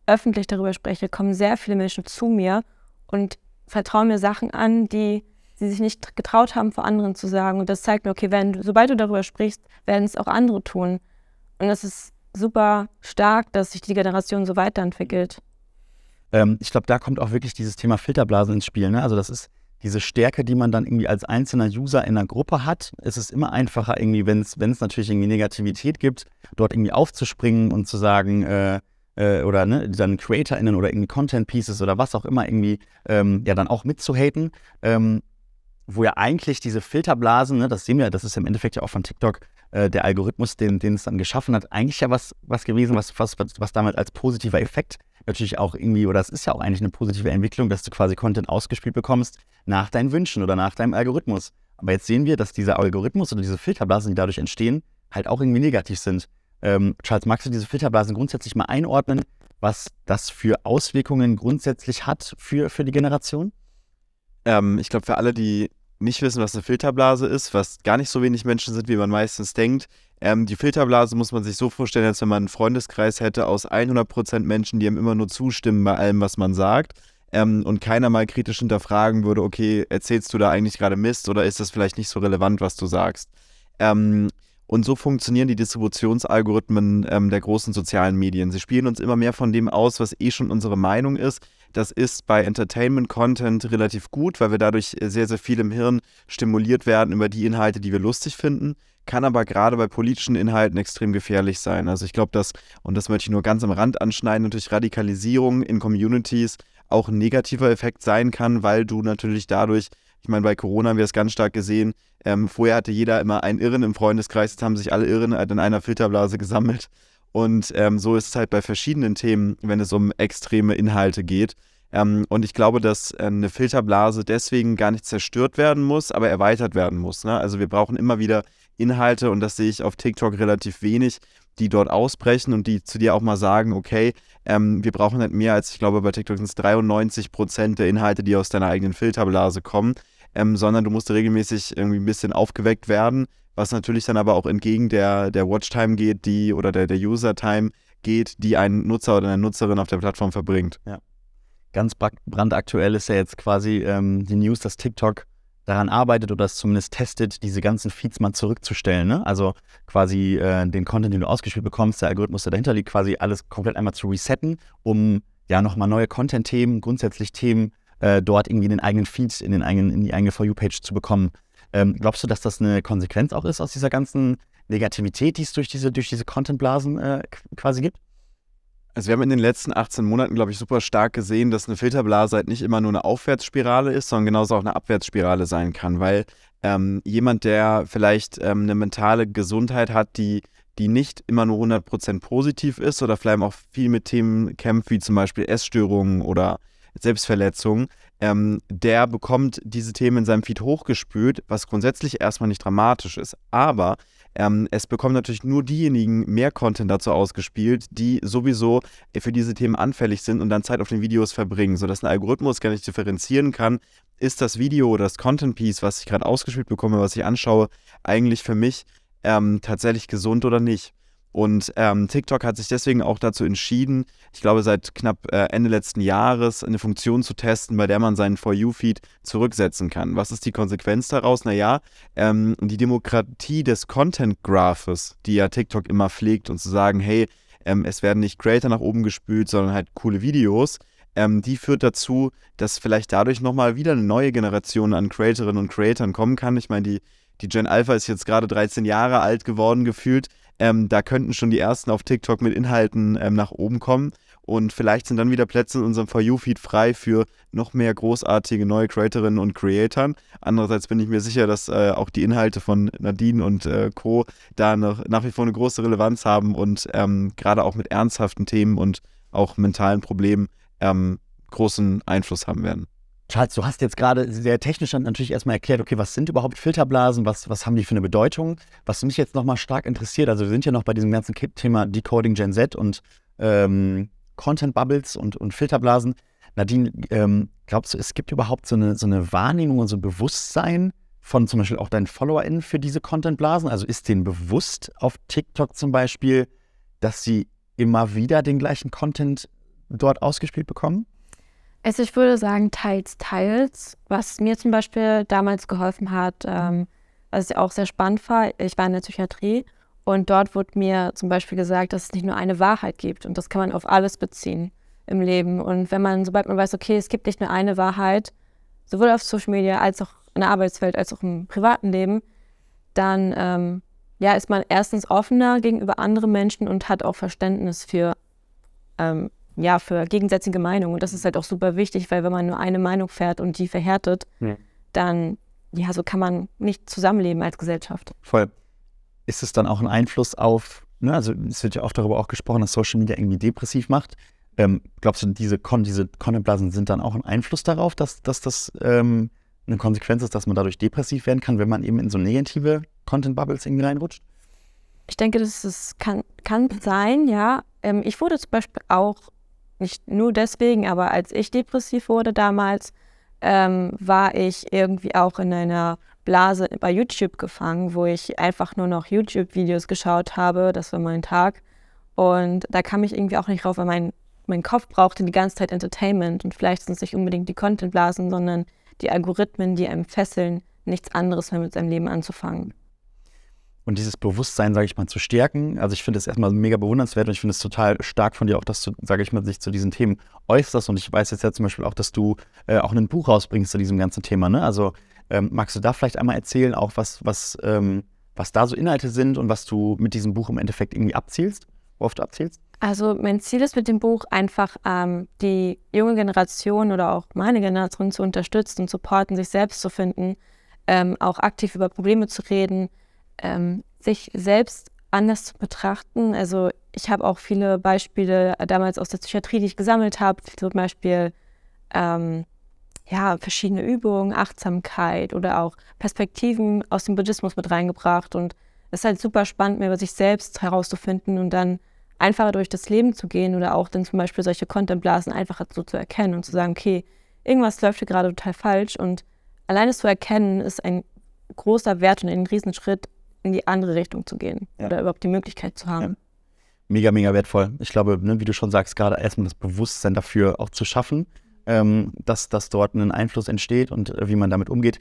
öffentlich darüber spreche, kommen sehr viele Menschen zu mir und vertrauen mir Sachen an, die sie sich nicht getraut haben, vor anderen zu sagen. Und das zeigt mir, okay, wenn, sobald du darüber sprichst, werden es auch andere tun. Und es ist super stark, dass sich die Generation so weiterentwickelt. Ähm, ich glaube, da kommt auch wirklich dieses Thema Filterblasen ins Spiel. Ne? Also das ist diese Stärke, die man dann irgendwie als einzelner User in einer Gruppe hat. Es ist immer einfacher, irgendwie, wenn es natürlich irgendwie Negativität gibt, dort irgendwie aufzuspringen und zu sagen, äh, äh, oder ne, dann CreatorInnen oder irgendwie Content Pieces oder was auch immer irgendwie ähm, ja dann auch mitzuhaten. Ähm, wo ja eigentlich diese Filterblasen, ne, das sehen wir, das ist im Endeffekt ja auch von TikTok äh, der Algorithmus, den, den es dann geschaffen hat, eigentlich ja was, was gewesen, was, was, was damit als positiver Effekt natürlich auch irgendwie, oder es ist ja auch eigentlich eine positive Entwicklung, dass du quasi Content ausgespielt bekommst nach deinen Wünschen oder nach deinem Algorithmus. Aber jetzt sehen wir, dass dieser Algorithmus oder diese Filterblasen, die dadurch entstehen, halt auch irgendwie negativ sind. Ähm, Charles, magst du diese Filterblasen grundsätzlich mal einordnen, was das für Auswirkungen grundsätzlich hat für, für die Generation? Ähm, ich glaube, für alle, die nicht wissen, was eine Filterblase ist, was gar nicht so wenig Menschen sind, wie man meistens denkt. Ähm, die Filterblase muss man sich so vorstellen, als wenn man einen Freundeskreis hätte aus 100% Menschen, die einem immer nur zustimmen bei allem, was man sagt. Ähm, und keiner mal kritisch hinterfragen würde, okay, erzählst du da eigentlich gerade Mist oder ist das vielleicht nicht so relevant, was du sagst? Ähm, und so funktionieren die Distributionsalgorithmen ähm, der großen sozialen Medien. Sie spielen uns immer mehr von dem aus, was eh schon unsere Meinung ist. Das ist bei Entertainment-Content relativ gut, weil wir dadurch sehr, sehr viel im Hirn stimuliert werden über die Inhalte, die wir lustig finden. Kann aber gerade bei politischen Inhalten extrem gefährlich sein. Also ich glaube, dass, und das möchte ich nur ganz am Rand anschneiden, natürlich Radikalisierung in Communities auch ein negativer Effekt sein kann, weil du natürlich dadurch, ich meine, bei Corona haben wir es ganz stark gesehen, ähm, vorher hatte jeder immer einen Irren im Freundeskreis, jetzt haben sich alle Irren in einer Filterblase gesammelt. Und ähm, so ist es halt bei verschiedenen Themen, wenn es um extreme Inhalte geht. Ähm, und ich glaube, dass äh, eine Filterblase deswegen gar nicht zerstört werden muss, aber erweitert werden muss. Ne? Also wir brauchen immer wieder Inhalte und das sehe ich auf TikTok relativ wenig, die dort ausbrechen und die zu dir auch mal sagen, okay, ähm, wir brauchen nicht mehr als, ich glaube, bei TikTok sind es 93 Prozent der Inhalte, die aus deiner eigenen Filterblase kommen, ähm, sondern du musst regelmäßig irgendwie ein bisschen aufgeweckt werden, was natürlich dann aber auch entgegen der, der Watchtime geht, die oder der, der User-Time geht, die ein Nutzer oder eine Nutzerin auf der Plattform verbringt. Ja. Ganz brandaktuell ist ja jetzt quasi ähm, die News, dass TikTok daran arbeitet oder es zumindest testet, diese ganzen Feeds mal zurückzustellen. Ne? Also quasi äh, den Content, den du ausgespielt bekommst, der Algorithmus, der dahinter liegt, quasi alles komplett einmal zu resetten, um ja nochmal neue Content-Themen, grundsätzlich Themen äh, dort irgendwie in den eigenen Feeds, in, den eigenen, in die eigene For You-Page zu bekommen. Ähm, glaubst du, dass das eine Konsequenz auch ist aus dieser ganzen Negativität, die es durch diese, durch diese Content-Blasen äh, quasi gibt? Also wir haben in den letzten 18 Monaten, glaube ich, super stark gesehen, dass eine Filterblase halt nicht immer nur eine Aufwärtsspirale ist, sondern genauso auch eine Abwärtsspirale sein kann, weil ähm, jemand, der vielleicht ähm, eine mentale Gesundheit hat, die, die nicht immer nur 100% positiv ist oder vielleicht auch viel mit Themen kämpft, wie zum Beispiel Essstörungen oder Selbstverletzungen, ähm, der bekommt diese Themen in seinem Feed hochgespült, was grundsätzlich erstmal nicht dramatisch ist. Aber ähm, es bekommen natürlich nur diejenigen mehr Content dazu ausgespielt, die sowieso für diese Themen anfällig sind und dann Zeit auf den Videos verbringen, sodass ein Algorithmus gar nicht differenzieren kann, ist das Video oder das Content-Piece, was ich gerade ausgespielt bekomme, was ich anschaue, eigentlich für mich ähm, tatsächlich gesund oder nicht. Und ähm, TikTok hat sich deswegen auch dazu entschieden, ich glaube seit knapp äh, Ende letzten Jahres, eine Funktion zu testen, bei der man seinen For You-Feed zurücksetzen kann. Was ist die Konsequenz daraus? Naja, ähm, die Demokratie des Content Graphes, die ja TikTok immer pflegt und zu sagen, hey, ähm, es werden nicht Creator nach oben gespült, sondern halt coole Videos, ähm, die führt dazu, dass vielleicht dadurch nochmal wieder eine neue Generation an Creatorinnen und Creatoren kommen kann. Ich meine, die, die Gen Alpha ist jetzt gerade 13 Jahre alt geworden gefühlt. Ähm, da könnten schon die ersten auf TikTok mit Inhalten ähm, nach oben kommen. Und vielleicht sind dann wieder Plätze in unserem For You-Feed frei für noch mehr großartige neue Creatorinnen und Creatoren. Andererseits bin ich mir sicher, dass äh, auch die Inhalte von Nadine und äh, Co. da noch, nach wie vor eine große Relevanz haben und ähm, gerade auch mit ernsthaften Themen und auch mentalen Problemen ähm, großen Einfluss haben werden. Charles, du hast jetzt gerade sehr technisch natürlich erstmal erklärt, okay, was sind überhaupt Filterblasen, was, was haben die für eine Bedeutung? Was mich jetzt nochmal stark interessiert, also wir sind ja noch bei diesem ganzen Thema Decoding Gen Z und ähm, Content Bubbles und, und Filterblasen. Nadine, ähm, glaubst du, es gibt überhaupt so eine, so eine Wahrnehmung und so ein Bewusstsein von zum Beispiel auch deinen FollowerInnen für diese Content-Blasen? Also ist denen bewusst auf TikTok zum Beispiel, dass sie immer wieder den gleichen Content dort ausgespielt bekommen? Also ich würde sagen, teils, teils. Was mir zum Beispiel damals geholfen hat, ähm, was ich auch sehr spannend war, ich war in der Psychiatrie und dort wurde mir zum Beispiel gesagt, dass es nicht nur eine Wahrheit gibt und das kann man auf alles beziehen im Leben. Und wenn man, sobald man weiß, okay, es gibt nicht nur eine Wahrheit, sowohl auf Social Media als auch in der Arbeitswelt als auch im privaten Leben, dann ähm, ja, ist man erstens offener gegenüber anderen Menschen und hat auch Verständnis für ähm, ja, für gegensätzliche Meinungen. Und das ist halt auch super wichtig, weil wenn man nur eine Meinung fährt und die verhärtet, ja. dann, ja, so kann man nicht zusammenleben als Gesellschaft. Voll. Ist es dann auch ein Einfluss auf, ne, also es wird ja oft darüber auch gesprochen, dass Social Media irgendwie depressiv macht. Ähm, glaubst du, diese, Con diese Content-Blasen sind dann auch ein Einfluss darauf, dass, dass das ähm, eine Konsequenz ist, dass man dadurch depressiv werden kann, wenn man eben in so negative Content-Bubbles irgendwie reinrutscht? Ich denke, das ist, kann, kann sein, ja. Ähm, ich wurde zum Beispiel auch nicht nur deswegen, aber als ich depressiv wurde damals, ähm, war ich irgendwie auch in einer Blase bei YouTube gefangen, wo ich einfach nur noch YouTube-Videos geschaut habe. Das war mein Tag. Und da kam ich irgendwie auch nicht rauf, weil mein, mein Kopf brauchte die ganze Zeit Entertainment. Und vielleicht sind es nicht unbedingt die Content-Blasen, sondern die Algorithmen, die einem fesseln, nichts anderes mehr mit seinem Leben anzufangen und dieses Bewusstsein, sage ich mal, zu stärken. Also ich finde es erstmal mega bewundernswert und ich finde es total stark von dir auch, dass du, sage ich mal, sich zu diesen Themen äußerst. Und ich weiß jetzt ja zum Beispiel auch, dass du äh, auch ein Buch rausbringst zu diesem ganzen Thema. Ne? Also ähm, magst du da vielleicht einmal erzählen, auch was, was, ähm, was da so Inhalte sind und was du mit diesem Buch im Endeffekt irgendwie abzielst, worauf du abzielst? Also mein Ziel ist mit dem Buch einfach, ähm, die junge Generation oder auch meine Generation zu unterstützen und supporten, sich selbst zu finden, ähm, auch aktiv über Probleme zu reden, ähm, sich selbst anders zu betrachten. Also ich habe auch viele Beispiele damals aus der Psychiatrie, die ich gesammelt habe, zum Beispiel ähm, ja, verschiedene Übungen, Achtsamkeit oder auch Perspektiven aus dem Buddhismus mit reingebracht. Und es ist halt super spannend, mehr über sich selbst herauszufinden und dann einfacher durch das Leben zu gehen oder auch dann zum Beispiel solche Contentblasen einfacher so zu erkennen und zu sagen, okay, irgendwas läuft hier gerade total falsch und alleine zu erkennen ist ein großer Wert und ein Riesenschritt, in die andere Richtung zu gehen ja. oder überhaupt die Möglichkeit zu haben. Ja. Mega, mega wertvoll. Ich glaube, ne, wie du schon sagst, gerade erstmal das Bewusstsein dafür auch zu schaffen, ähm, dass, dass dort ein Einfluss entsteht und äh, wie man damit umgeht.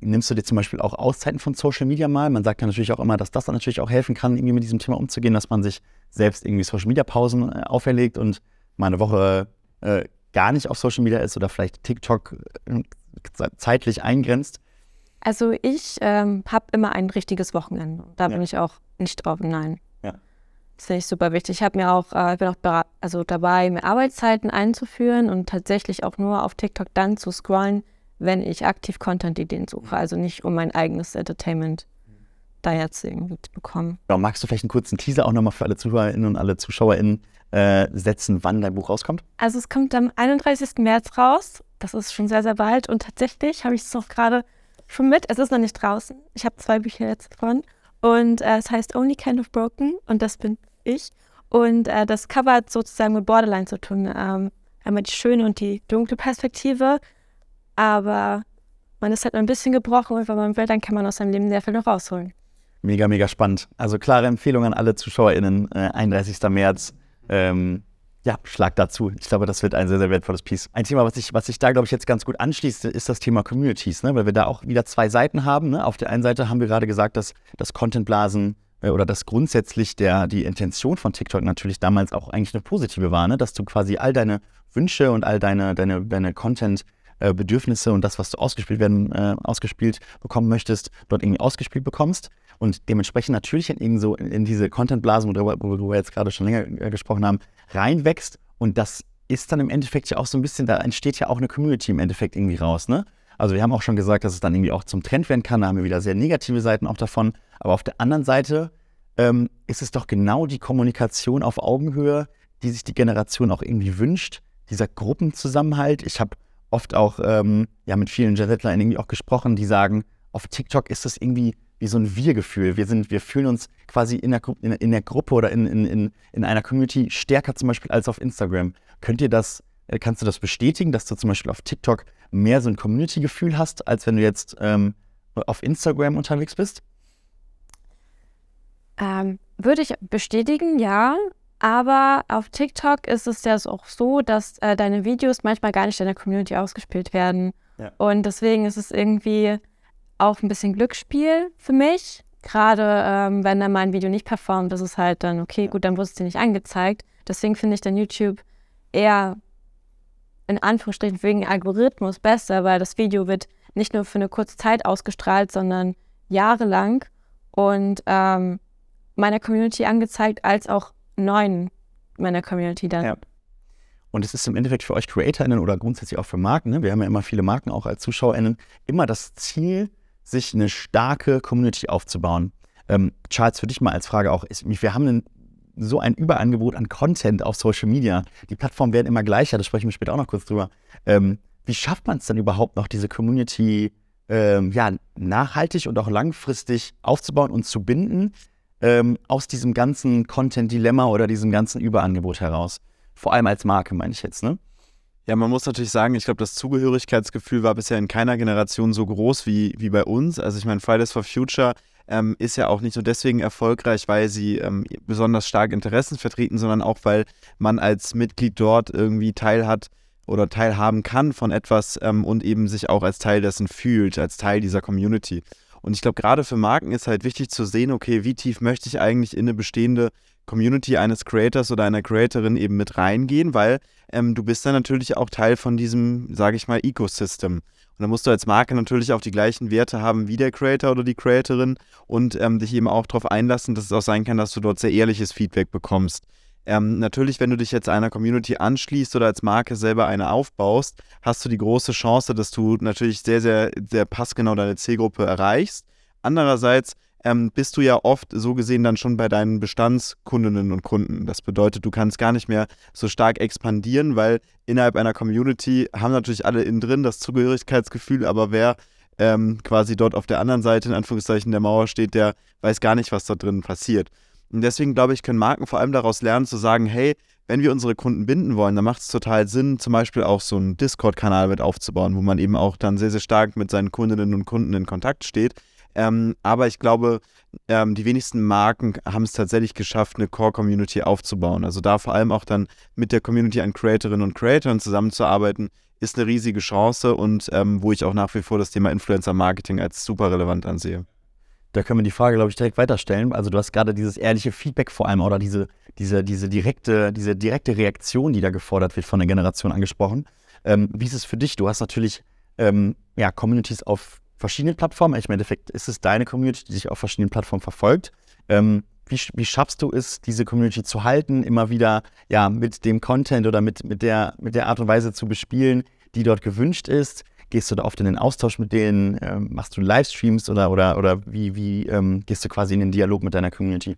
Nimmst du dir zum Beispiel auch Auszeiten von Social Media mal? Man sagt ja natürlich auch immer, dass das dann natürlich auch helfen kann, irgendwie mit diesem Thema umzugehen, dass man sich selbst irgendwie Social Media Pausen äh, auferlegt und mal eine Woche äh, gar nicht auf Social Media ist oder vielleicht TikTok äh, zeitlich eingrenzt. Also ich ähm, habe immer ein richtiges Wochenende. Da ja. bin ich auch nicht drauf, nein. Ja. Das finde ich super wichtig. Ich habe mir auch, äh, bin auch also dabei, mir Arbeitszeiten einzuführen und tatsächlich auch nur auf TikTok dann zu scrollen, wenn ich aktiv Content-Ideen suche. Also nicht um mein eigenes Entertainment da jetzt irgendwie zu bekommen. Ja, magst du vielleicht einen kurzen Teaser auch nochmal für alle ZuhörerInnen und alle ZuschauerInnen äh, setzen, wann dein Buch rauskommt? Also es kommt am 31. März raus. Das ist schon sehr, sehr bald. Und tatsächlich habe ich es noch gerade schon mit. Es ist noch nicht draußen. Ich habe zwei Bücher jetzt davon. Und äh, es heißt Only Kind of Broken und das bin ich. Und äh, das Cover hat sozusagen mit Borderline zu tun. Ähm, einmal die schöne und die dunkle Perspektive. Aber man ist halt ein bisschen gebrochen und wenn man will, dann kann man aus seinem Leben sehr viel noch rausholen. Mega, mega spannend. Also klare Empfehlung an alle ZuschauerInnen. Äh, 31. März. Ähm, ja, Schlag dazu. Ich glaube, das wird ein sehr, sehr wertvolles Piece. Ein Thema, was sich was ich da, glaube ich, jetzt ganz gut anschließt, ist das Thema Communities, ne? weil wir da auch wieder zwei Seiten haben. Ne? Auf der einen Seite haben wir gerade gesagt, dass, dass Contentblasen äh, oder dass grundsätzlich der, die Intention von TikTok natürlich damals auch eigentlich eine positive war, ne? dass du quasi all deine Wünsche und all deine, deine, deine Content-Bedürfnisse und das, was du ausgespielt werden, äh, ausgespielt bekommen möchtest, dort irgendwie ausgespielt bekommst. Und dementsprechend natürlich in, so in, in diese Content-Blasen, worüber, worüber wir jetzt gerade schon länger äh, gesprochen haben, reinwächst. Und das ist dann im Endeffekt ja auch so ein bisschen, da entsteht ja auch eine Community im Endeffekt irgendwie raus, ne? Also wir haben auch schon gesagt, dass es dann irgendwie auch zum Trend werden kann, da haben wir wieder sehr negative Seiten auch davon, aber auf der anderen Seite ähm, ist es doch genau die Kommunikation auf Augenhöhe, die sich die Generation auch irgendwie wünscht, dieser Gruppenzusammenhalt. Ich habe oft auch ähm, ja, mit vielen Gensettlern irgendwie auch gesprochen, die sagen, auf TikTok ist das irgendwie wie so ein Wir-Gefühl. Wir, wir fühlen uns quasi in der, in, in der Gruppe oder in, in, in einer Community stärker zum Beispiel als auf Instagram. Könnt ihr das, äh, kannst du das bestätigen, dass du zum Beispiel auf TikTok mehr so ein Community-Gefühl hast, als wenn du jetzt ähm, auf Instagram unterwegs bist? Ähm, würde ich bestätigen, ja. Aber auf TikTok ist es ja auch so, dass äh, deine Videos manchmal gar nicht in der Community ausgespielt werden. Ja. Und deswegen ist es irgendwie auch ein bisschen Glücksspiel für mich. Gerade ähm, wenn dann mein Video nicht performt, ist halt dann, okay, gut, dann wurde es dir nicht angezeigt. Deswegen finde ich dann YouTube eher in Anführungsstrichen wegen Algorithmus besser, weil das Video wird nicht nur für eine kurze Zeit ausgestrahlt, sondern jahrelang. Und ähm, meiner Community angezeigt, als auch neuen meiner Community dann. Ja. Und es ist im Endeffekt für euch CreatorInnen oder grundsätzlich auch für Marken, ne? wir haben ja immer viele Marken auch als ZuschauerInnen, immer das Ziel, sich eine starke Community aufzubauen. Ähm, Charles, für dich mal als Frage auch, ist, wir haben einen, so ein Überangebot an Content auf Social Media. Die Plattformen werden immer gleicher, da sprechen wir später auch noch kurz drüber. Ähm, wie schafft man es dann überhaupt noch, diese Community ähm, ja, nachhaltig und auch langfristig aufzubauen und zu binden? Ähm, aus diesem ganzen Content-Dilemma oder diesem ganzen Überangebot heraus. Vor allem als Marke, meine ich jetzt, ne? Ja, man muss natürlich sagen, ich glaube, das Zugehörigkeitsgefühl war bisher in keiner Generation so groß wie, wie bei uns. Also ich meine, Fridays for Future ähm, ist ja auch nicht nur deswegen erfolgreich, weil sie ähm, besonders stark Interessen vertreten, sondern auch, weil man als Mitglied dort irgendwie teilhat oder teilhaben kann von etwas ähm, und eben sich auch als Teil dessen fühlt, als Teil dieser Community. Und ich glaube, gerade für Marken ist halt wichtig zu sehen, okay, wie tief möchte ich eigentlich in eine bestehende Community eines Creators oder einer Creatorin eben mit reingehen, weil ähm, du bist dann natürlich auch Teil von diesem, sage ich mal, Ecosystem. Und da musst du als Marke natürlich auch die gleichen Werte haben wie der Creator oder die Creatorin und ähm, dich eben auch darauf einlassen, dass es auch sein kann, dass du dort sehr ehrliches Feedback bekommst. Ähm, natürlich, wenn du dich jetzt einer Community anschließt oder als Marke selber eine aufbaust, hast du die große Chance, dass du natürlich sehr, sehr, sehr passgenau deine Zielgruppe erreichst. Andererseits ähm, bist du ja oft so gesehen dann schon bei deinen Bestandskundinnen und Kunden. Das bedeutet, du kannst gar nicht mehr so stark expandieren, weil innerhalb einer Community haben natürlich alle innen drin das Zugehörigkeitsgefühl, aber wer ähm, quasi dort auf der anderen Seite in Anführungszeichen der Mauer steht, der weiß gar nicht, was da drin passiert. Und deswegen glaube ich, können Marken vor allem daraus lernen zu sagen, hey, wenn wir unsere Kunden binden wollen, dann macht es total Sinn, zum Beispiel auch so einen Discord-Kanal mit aufzubauen, wo man eben auch dann sehr, sehr stark mit seinen Kundinnen und Kunden in Kontakt steht. Ähm, aber ich glaube, ähm, die wenigsten Marken haben es tatsächlich geschafft, eine Core-Community aufzubauen. Also da vor allem auch dann mit der Community an Creatorinnen und Creatoren zusammenzuarbeiten, ist eine riesige Chance und ähm, wo ich auch nach wie vor das Thema Influencer-Marketing als super relevant ansehe da können wir die Frage, glaube ich, direkt weiterstellen. Also du hast gerade dieses ehrliche Feedback vor allem oder diese, diese, diese, direkte, diese direkte Reaktion, die da gefordert wird von der Generation angesprochen. Ähm, wie ist es für dich? Du hast natürlich ähm, ja, Communities auf verschiedenen Plattformen. Ich, Im Endeffekt ist es deine Community, die sich auf verschiedenen Plattformen verfolgt. Ähm, wie, wie, schaffst du es, diese Community zu halten, immer wieder ja, mit dem Content oder mit, mit, der, mit der Art und Weise zu bespielen, die dort gewünscht ist? Gehst du da oft in den Austausch mit denen? Ähm, machst du Livestreams oder, oder, oder wie, wie ähm, gehst du quasi in den Dialog mit deiner Community?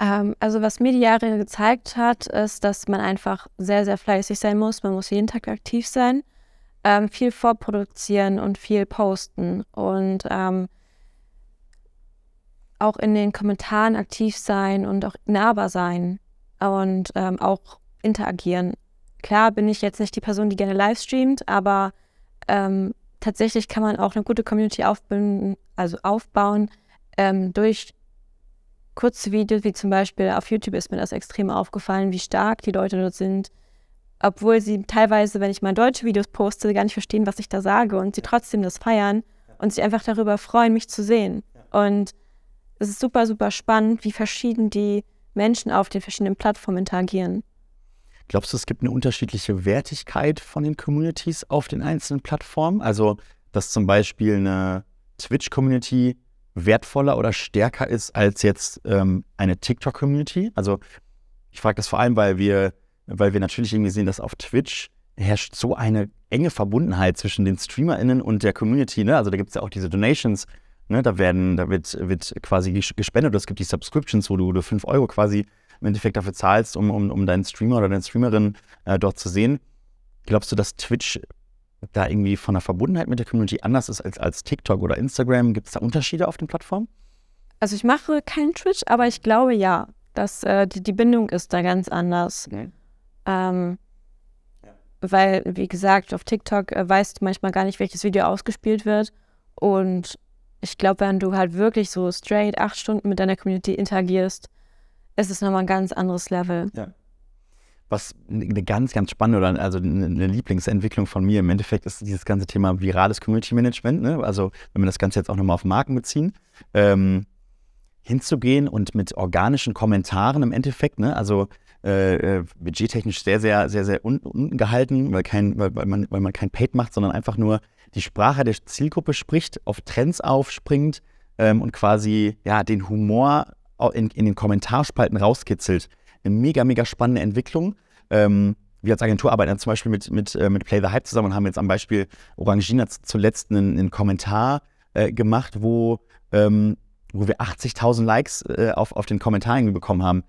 Ähm, also was mir die Jahre gezeigt hat, ist, dass man einfach sehr, sehr fleißig sein muss. Man muss jeden Tag aktiv sein, ähm, viel vorproduzieren und viel posten und ähm, auch in den Kommentaren aktiv sein und auch nahbar sein und ähm, auch interagieren. Klar bin ich jetzt nicht die Person, die gerne live streamt, aber ähm, tatsächlich kann man auch eine gute Community aufbauen, also aufbauen ähm, durch kurze Videos, wie zum Beispiel auf YouTube ist mir das extrem aufgefallen, wie stark die Leute dort sind, obwohl sie teilweise, wenn ich mal deutsche Videos poste, gar nicht verstehen, was ich da sage und sie trotzdem das feiern und sich einfach darüber freuen, mich zu sehen. Und es ist super, super spannend, wie verschieden die Menschen auf den verschiedenen Plattformen interagieren. Glaubst du, es gibt eine unterschiedliche Wertigkeit von den Communities auf den einzelnen Plattformen? Also, dass zum Beispiel eine Twitch-Community wertvoller oder stärker ist als jetzt ähm, eine TikTok-Community? Also, ich frage das vor allem, weil wir, weil wir natürlich irgendwie sehen, dass auf Twitch herrscht so eine enge Verbundenheit zwischen den StreamerInnen und der Community. Ne? Also da gibt es ja auch diese Donations, ne? da werden, da wird, wird quasi gespendet. Es gibt die Subscriptions, wo du, du 5 Euro quasi im Endeffekt dafür zahlst, um, um, um deinen Streamer oder deine Streamerin äh, dort zu sehen. Glaubst du, dass Twitch da irgendwie von der Verbundenheit mit der Community anders ist als, als TikTok oder Instagram? Gibt es da Unterschiede auf den Plattformen? Also ich mache keinen Twitch, aber ich glaube ja, dass äh, die, die Bindung ist da ganz anders. Mhm. Ähm, weil, wie gesagt, auf TikTok äh, weißt du manchmal gar nicht, welches Video ausgespielt wird. Und ich glaube, wenn du halt wirklich so straight acht Stunden mit deiner Community interagierst, ist es nochmal ein ganz anderes Level. Ja. Was eine ganz, ganz spannende oder also eine Lieblingsentwicklung von mir im Endeffekt ist dieses ganze Thema virales Community Management. Ne? Also, wenn wir das Ganze jetzt auch nochmal auf Marken beziehen, ähm, hinzugehen und mit organischen Kommentaren im Endeffekt, ne? also äh, äh, budgettechnisch sehr, sehr, sehr, sehr unten, unten gehalten, weil, kein, weil, weil, man, weil man kein Paid macht, sondern einfach nur die Sprache der Zielgruppe spricht, auf Trends aufspringt ähm, und quasi ja, den Humor in, in den Kommentarspalten rauskitzelt. Eine mega, mega spannende Entwicklung. Ähm, wir als Agentur arbeiten zum Beispiel mit, mit, äh, mit Play the Hype zusammen und haben jetzt am Beispiel Orangina zuletzt einen, einen Kommentar äh, gemacht, wo, ähm, wo wir 80.000 Likes äh, auf, auf den Kommentaren bekommen haben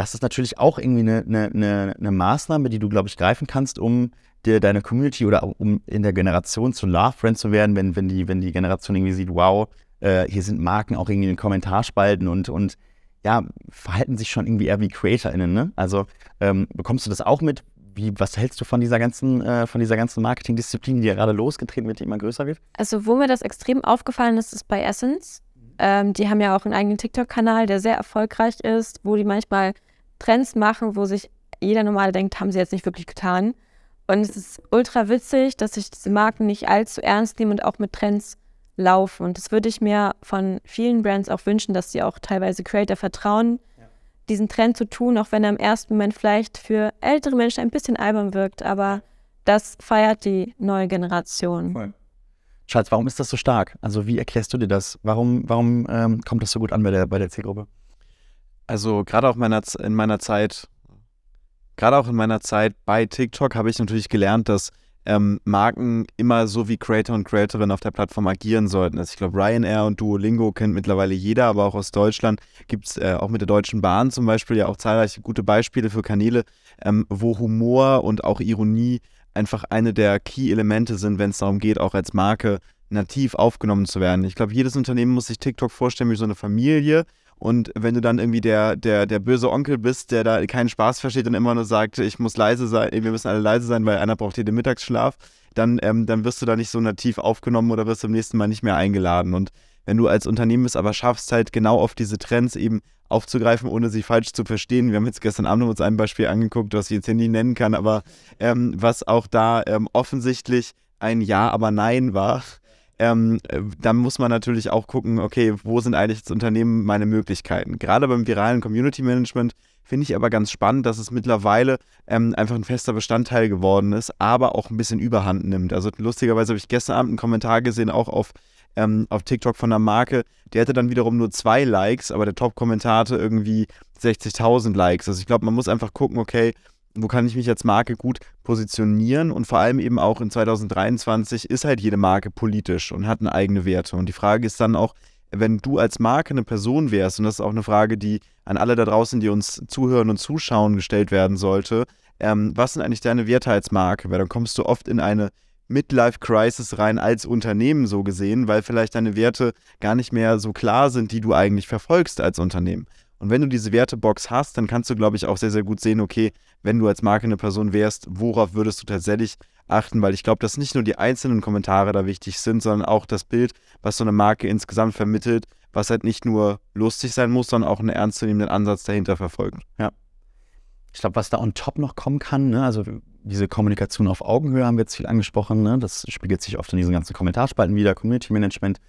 das ist natürlich auch irgendwie eine, eine, eine Maßnahme, die du, glaube ich, greifen kannst, um dir deine Community oder um in der Generation zu Love Friend zu werden, wenn, wenn, die, wenn die Generation irgendwie sieht, wow, äh, hier sind Marken auch irgendwie in den Kommentarspalten und, und ja, verhalten sich schon irgendwie eher wie CreatorInnen, ne? Also ähm, bekommst du das auch mit? Wie, was hältst du von dieser ganzen, äh, von dieser ganzen Marketingdisziplin, die ja gerade losgetreten wird, die immer größer wird? Also, wo mir das extrem aufgefallen ist, ist bei Essence. Ähm, die haben ja auch einen eigenen TikTok-Kanal, der sehr erfolgreich ist, wo die manchmal Trends machen, wo sich jeder Normale denkt, haben sie jetzt nicht wirklich getan. Und es ist ultra witzig, dass sich diese Marken nicht allzu ernst nehmen und auch mit Trends laufen. Und das würde ich mir von vielen Brands auch wünschen, dass sie auch teilweise Creator vertrauen, ja. diesen Trend zu tun, auch wenn er im ersten Moment vielleicht für ältere Menschen ein bisschen albern wirkt. Aber das feiert die neue Generation. Voll. Schatz, warum ist das so stark? Also wie erklärst du dir das? Warum, warum ähm, kommt das so gut an bei der, bei der Zielgruppe? Also gerade auch meiner, in meiner Zeit, gerade auch in meiner Zeit bei TikTok habe ich natürlich gelernt, dass ähm, Marken immer so wie Creator und Creatorin auf der Plattform agieren sollten. Also ich glaube, Ryanair und Duolingo kennt mittlerweile jeder, aber auch aus Deutschland gibt es äh, auch mit der Deutschen Bahn zum Beispiel ja auch zahlreiche gute Beispiele für Kanäle, ähm, wo Humor und auch Ironie einfach eine der Key-Elemente sind, wenn es darum geht, auch als Marke nativ aufgenommen zu werden. Ich glaube, jedes Unternehmen muss sich TikTok vorstellen wie so eine Familie und wenn du dann irgendwie der, der, der böse Onkel bist, der da keinen Spaß versteht und immer nur sagt, ich muss leise sein, wir müssen alle leise sein, weil einer braucht hier den Mittagsschlaf, dann, ähm, dann wirst du da nicht so nativ aufgenommen oder wirst du beim nächsten Mal nicht mehr eingeladen. Und wenn du als Unternehmen es aber schaffst, halt genau auf diese Trends eben aufzugreifen, ohne sie falsch zu verstehen. Wir haben jetzt gestern Abend uns ein Beispiel angeguckt, das ich jetzt hier nie nennen kann, aber ähm, was auch da ähm, offensichtlich ein Ja, aber Nein war ähm, äh, dann muss man natürlich auch gucken, okay, wo sind eigentlich das Unternehmen meine Möglichkeiten? Gerade beim viralen Community Management finde ich aber ganz spannend, dass es mittlerweile ähm, einfach ein fester Bestandteil geworden ist, aber auch ein bisschen Überhand nimmt. Also lustigerweise habe ich gestern Abend einen Kommentar gesehen, auch auf ähm, auf TikTok von einer Marke, der hatte dann wiederum nur zwei Likes, aber der Top-Kommentar hatte irgendwie 60.000 Likes. Also ich glaube, man muss einfach gucken, okay, wo kann ich mich als Marke gut positionieren und vor allem eben auch in 2023 ist halt jede Marke politisch und hat eine eigene Werte. Und die Frage ist dann auch, wenn du als Marke eine Person wärst, und das ist auch eine Frage, die an alle da draußen, die uns zuhören und zuschauen, gestellt werden sollte, ähm, was sind eigentlich deine Werte als Marke? Weil dann kommst du oft in eine Midlife-Crisis rein als Unternehmen so gesehen, weil vielleicht deine Werte gar nicht mehr so klar sind, die du eigentlich verfolgst als Unternehmen. Und wenn du diese Wertebox hast, dann kannst du, glaube ich, auch sehr, sehr gut sehen, okay, wenn du als Marke eine Person wärst, worauf würdest du tatsächlich achten, weil ich glaube, dass nicht nur die einzelnen Kommentare da wichtig sind, sondern auch das Bild, was so eine Marke insgesamt vermittelt, was halt nicht nur lustig sein muss, sondern auch einen ernstzunehmenden Ansatz dahinter verfolgt. Ja. Ich glaube, was da on top noch kommen kann, ne, also diese Kommunikation auf Augenhöhe haben wir jetzt viel angesprochen, ne, das spiegelt sich oft in diesen ganzen Kommentarspalten wieder, Community Management,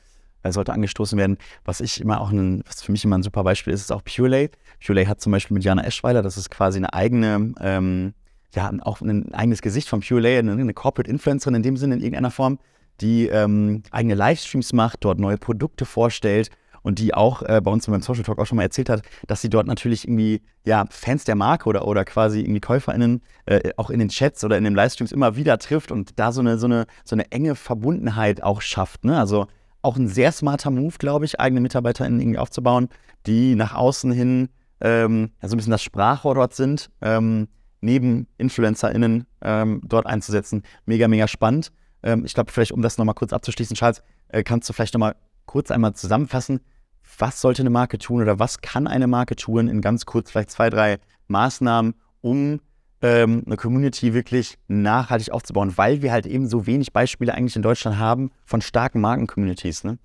sollte angestoßen werden. Was ich immer auch, ein, was für mich immer ein super Beispiel ist, ist auch Purelay. Purelay hat zum Beispiel mit Jana Eschweiler, das ist quasi eine eigene, ähm, ja, auch ein eigenes Gesicht von Purelay, eine, eine Corporate Influencerin in dem Sinne in irgendeiner Form, die ähm, eigene Livestreams macht, dort neue Produkte vorstellt und die auch äh, bei uns beim Social Talk auch schon mal erzählt hat, dass sie dort natürlich irgendwie ja Fans der Marke oder, oder quasi irgendwie KäuferInnen äh, auch in den Chats oder in den Livestreams immer wieder trifft und da so eine, so eine, so eine enge Verbundenheit auch schafft. Ne? Also auch ein sehr smarter Move, glaube ich, eigene MitarbeiterInnen irgendwie aufzubauen, die nach außen hin ähm, so ein bisschen das Sprachrohr dort sind, ähm, neben InfluencerInnen ähm, dort einzusetzen. Mega, mega spannend. Ähm, ich glaube, vielleicht, um das nochmal kurz abzuschließen, Charles, äh, kannst du vielleicht nochmal kurz einmal zusammenfassen, was sollte eine Marke tun oder was kann eine Marke tun in ganz kurz vielleicht zwei, drei Maßnahmen, um ähm, eine Community wirklich nachhaltig aufzubauen, weil wir halt eben so wenig Beispiele eigentlich in Deutschland haben von starken Marken-Communities. Ne?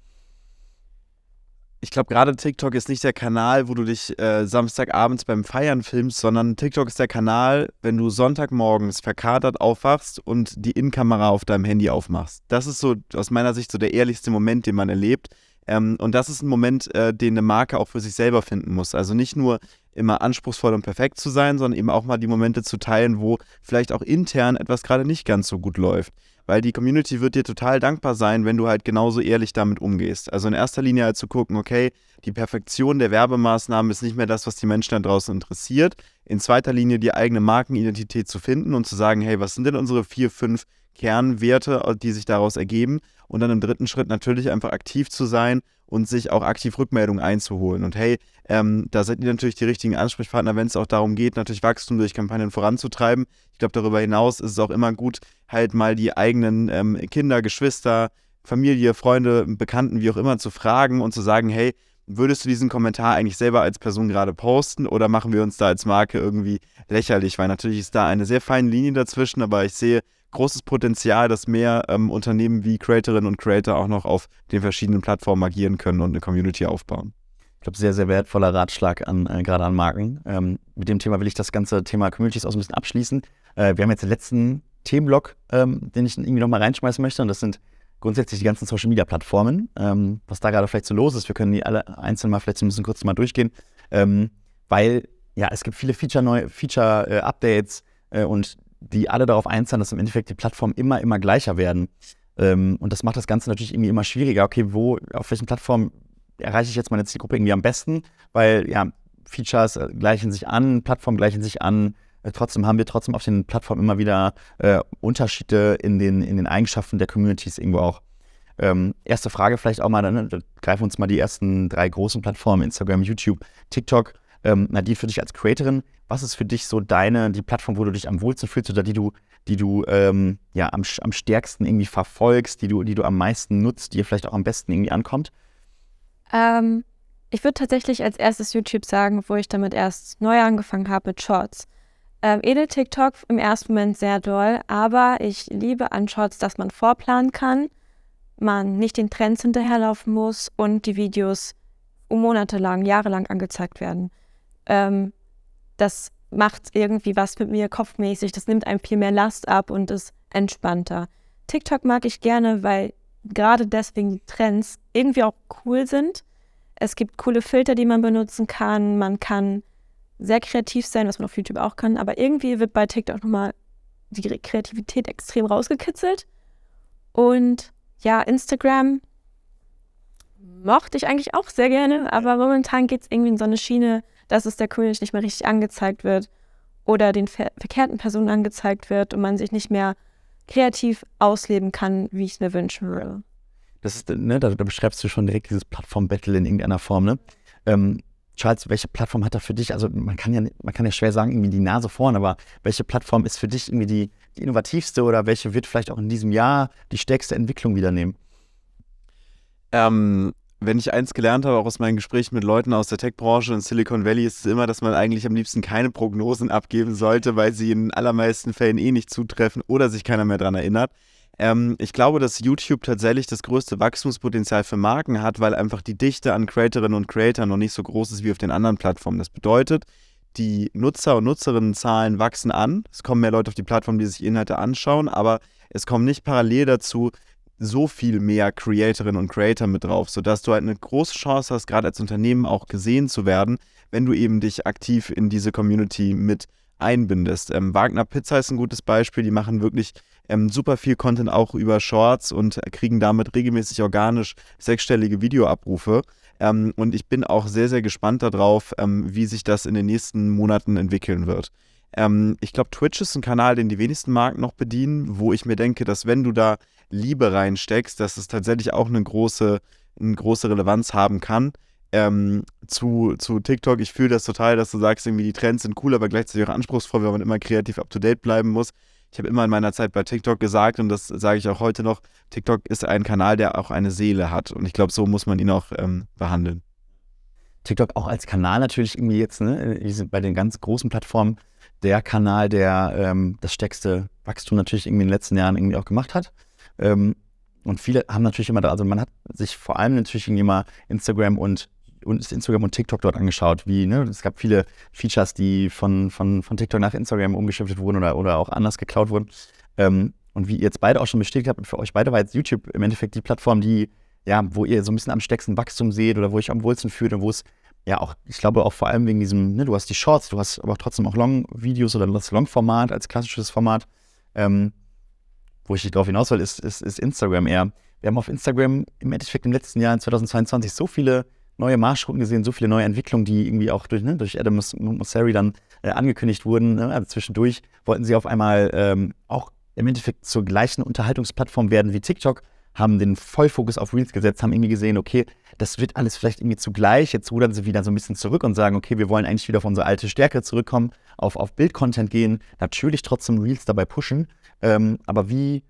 Ich glaube, gerade TikTok ist nicht der Kanal, wo du dich äh, Samstagabends beim Feiern filmst, sondern TikTok ist der Kanal, wenn du Sonntagmorgens verkatert aufwachst und die Innenkamera auf deinem Handy aufmachst. Das ist so aus meiner Sicht so der ehrlichste Moment, den man erlebt. Ähm, und das ist ein Moment, äh, den eine Marke auch für sich selber finden muss. Also nicht nur immer anspruchsvoll und perfekt zu sein, sondern eben auch mal die Momente zu teilen, wo vielleicht auch intern etwas gerade nicht ganz so gut läuft weil die Community wird dir total dankbar sein, wenn du halt genauso ehrlich damit umgehst. Also in erster Linie halt zu gucken, okay, die Perfektion der Werbemaßnahmen ist nicht mehr das, was die Menschen da draußen interessiert. In zweiter Linie die eigene Markenidentität zu finden und zu sagen, hey, was sind denn unsere vier, fünf Kernwerte, die sich daraus ergeben? Und dann im dritten Schritt natürlich einfach aktiv zu sein und sich auch aktiv Rückmeldungen einzuholen. Und hey, ähm, da seid ihr natürlich die richtigen Ansprechpartner, wenn es auch darum geht, natürlich Wachstum durch Kampagnen voranzutreiben. Ich glaube, darüber hinaus ist es auch immer gut, halt mal die eigenen ähm, Kinder, Geschwister, Familie, Freunde, Bekannten, wie auch immer, zu fragen und zu sagen, hey, würdest du diesen Kommentar eigentlich selber als Person gerade posten oder machen wir uns da als Marke irgendwie lächerlich? Weil natürlich ist da eine sehr feine Linie dazwischen, aber ich sehe großes Potenzial, dass mehr ähm, Unternehmen wie Creatorinnen und Creator auch noch auf den verschiedenen Plattformen agieren können und eine Community aufbauen. Ich glaube, sehr, sehr wertvoller Ratschlag an, äh, gerade an Marken. Ähm, mit dem Thema will ich das ganze Thema Communities auch ein bisschen abschließen. Äh, wir haben jetzt den letzten Themenblock, ähm, den ich irgendwie nochmal reinschmeißen möchte, und das sind grundsätzlich die ganzen Social Media Plattformen. Ähm, was da gerade vielleicht so los ist, wir können die alle einzeln mal vielleicht ein bisschen kurz mal durchgehen, ähm, weil ja, es gibt viele Feature-Updates Feature, äh, äh, und die alle darauf einzahlen, dass im Endeffekt die Plattformen immer, immer gleicher werden. Ähm, und das macht das Ganze natürlich irgendwie immer schwieriger. Okay, wo, auf welchen Plattformen erreiche ich jetzt meine Zielgruppe irgendwie am besten? Weil ja, Features äh, gleichen sich an, Plattformen gleichen sich an. Äh, trotzdem haben wir trotzdem auf den Plattformen immer wieder äh, Unterschiede in den, in den Eigenschaften der Communities irgendwo auch. Ähm, erste Frage vielleicht auch mal, dann, dann greifen uns mal die ersten drei großen Plattformen, Instagram, YouTube, TikTok. Ähm, Nadine, für dich als Creatorin, was ist für dich so deine, die Plattform, wo du dich am wohlsten fühlst oder die du, die du ähm, ja, am, am stärksten irgendwie verfolgst, die du, die du am meisten nutzt, die dir vielleicht auch am besten irgendwie ankommt? Ähm, ich würde tatsächlich als erstes YouTube sagen, wo ich damit erst neu angefangen habe mit Shorts. Ähm, Edel TikTok im ersten Moment sehr doll, aber ich liebe an Shorts, dass man vorplanen kann, man nicht den Trends hinterherlaufen muss und die Videos monatelang, jahrelang angezeigt werden. Ähm, das macht irgendwie was mit mir kopfmäßig, das nimmt einem viel mehr Last ab und ist entspannter. TikTok mag ich gerne, weil gerade deswegen die Trends irgendwie auch cool sind. Es gibt coole Filter, die man benutzen kann. Man kann sehr kreativ sein, was man auf YouTube auch kann. Aber irgendwie wird bei TikTok nochmal die Kreativität extrem rausgekitzelt. Und ja, Instagram mochte ich eigentlich auch sehr gerne, aber momentan geht es irgendwie in so eine Schiene, dass es der Community nicht mehr richtig angezeigt wird oder den ver verkehrten Personen angezeigt wird und man sich nicht mehr kreativ ausleben kann, wie ich es mir wünschen würde. Das ist, ne, da, da, beschreibst du schon direkt dieses Plattform-Battle in irgendeiner Form, ne? Ähm, Charles, welche Plattform hat er für dich? Also man kann ja, man kann ja schwer sagen, irgendwie die Nase vorn, aber welche Plattform ist für dich irgendwie die, die innovativste oder welche wird vielleicht auch in diesem Jahr die stärkste Entwicklung wieder nehmen? Ähm, wenn ich eins gelernt habe, auch aus meinen Gesprächen mit Leuten aus der Tech-Branche in Silicon Valley, ist es immer, dass man eigentlich am liebsten keine Prognosen abgeben sollte, weil sie in allermeisten Fällen eh nicht zutreffen oder sich keiner mehr daran erinnert. Ähm, ich glaube, dass YouTube tatsächlich das größte Wachstumspotenzial für Marken hat, weil einfach die Dichte an Creatorinnen und Creatoren noch nicht so groß ist wie auf den anderen Plattformen. Das bedeutet, die Nutzer- und Nutzerinnenzahlen wachsen an. Es kommen mehr Leute auf die Plattform, die sich Inhalte anschauen, aber es kommen nicht parallel dazu so viel mehr Creatorinnen und Creator mit drauf, sodass du halt eine große Chance hast, gerade als Unternehmen auch gesehen zu werden, wenn du eben dich aktiv in diese Community mit einbindest. Ähm, Wagner Pizza ist ein gutes Beispiel, die machen wirklich ähm, super viel Content auch über Shorts und kriegen damit regelmäßig organisch sechsstellige Videoabrufe. Ähm, und ich bin auch sehr, sehr gespannt darauf, ähm, wie sich das in den nächsten Monaten entwickeln wird. Ähm, ich glaube, Twitch ist ein Kanal, den die wenigsten Marken noch bedienen, wo ich mir denke, dass wenn du da Liebe reinsteckst, dass es tatsächlich auch eine große, eine große Relevanz haben kann. Ähm, zu, zu TikTok, ich fühle das total, dass du sagst, irgendwie die Trends sind cool, aber gleichzeitig auch anspruchsvoll, weil man immer kreativ up to date bleiben muss. Ich habe immer in meiner Zeit bei TikTok gesagt und das sage ich auch heute noch, TikTok ist ein Kanal, der auch eine Seele hat und ich glaube, so muss man ihn auch ähm, behandeln. TikTok auch als Kanal natürlich irgendwie jetzt, ne, bei den ganz großen Plattformen der Kanal, der ähm, das stärkste Wachstum natürlich irgendwie in den letzten Jahren irgendwie auch gemacht hat. Ähm, und viele haben natürlich immer da, also man hat sich vor allem natürlich irgendwie mal Instagram und, und Instagram und TikTok dort angeschaut, wie, ne, es gab viele Features, die von, von, von TikTok nach Instagram umgeschiftet wurden oder, oder auch anders geklaut wurden. Ähm, und wie ihr jetzt beide auch schon bestätigt habt, für euch beide war jetzt YouTube im Endeffekt die Plattform, die, ja, wo ihr so ein bisschen am stärksten Wachstum seht oder wo ich am wohlsten fühlt und wo es ja auch, ich glaube auch vor allem wegen diesem, ne, du hast die Shorts, du hast aber trotzdem auch Long-Videos oder das Long-Format als klassisches Format. Ähm, wo ich darauf hinaus will, ist, ist, ist Instagram eher. Wir haben auf Instagram im Endeffekt im letzten Jahr, in 2022, so viele neue Marschrouten gesehen, so viele neue Entwicklungen, die irgendwie auch durch, ne, durch Adam Mosseri dann äh, angekündigt wurden. Ne? Also zwischendurch wollten sie auf einmal ähm, auch im Endeffekt zur gleichen Unterhaltungsplattform werden wie TikTok, haben den Vollfokus auf Reels gesetzt, haben irgendwie gesehen, okay, das wird alles vielleicht irgendwie zugleich. Jetzt rudern sie wieder so ein bisschen zurück und sagen, okay, wir wollen eigentlich wieder auf unsere alte Stärke zurückkommen, auf, auf Bildcontent gehen, natürlich trotzdem Reels dabei pushen, ähm, aber wie,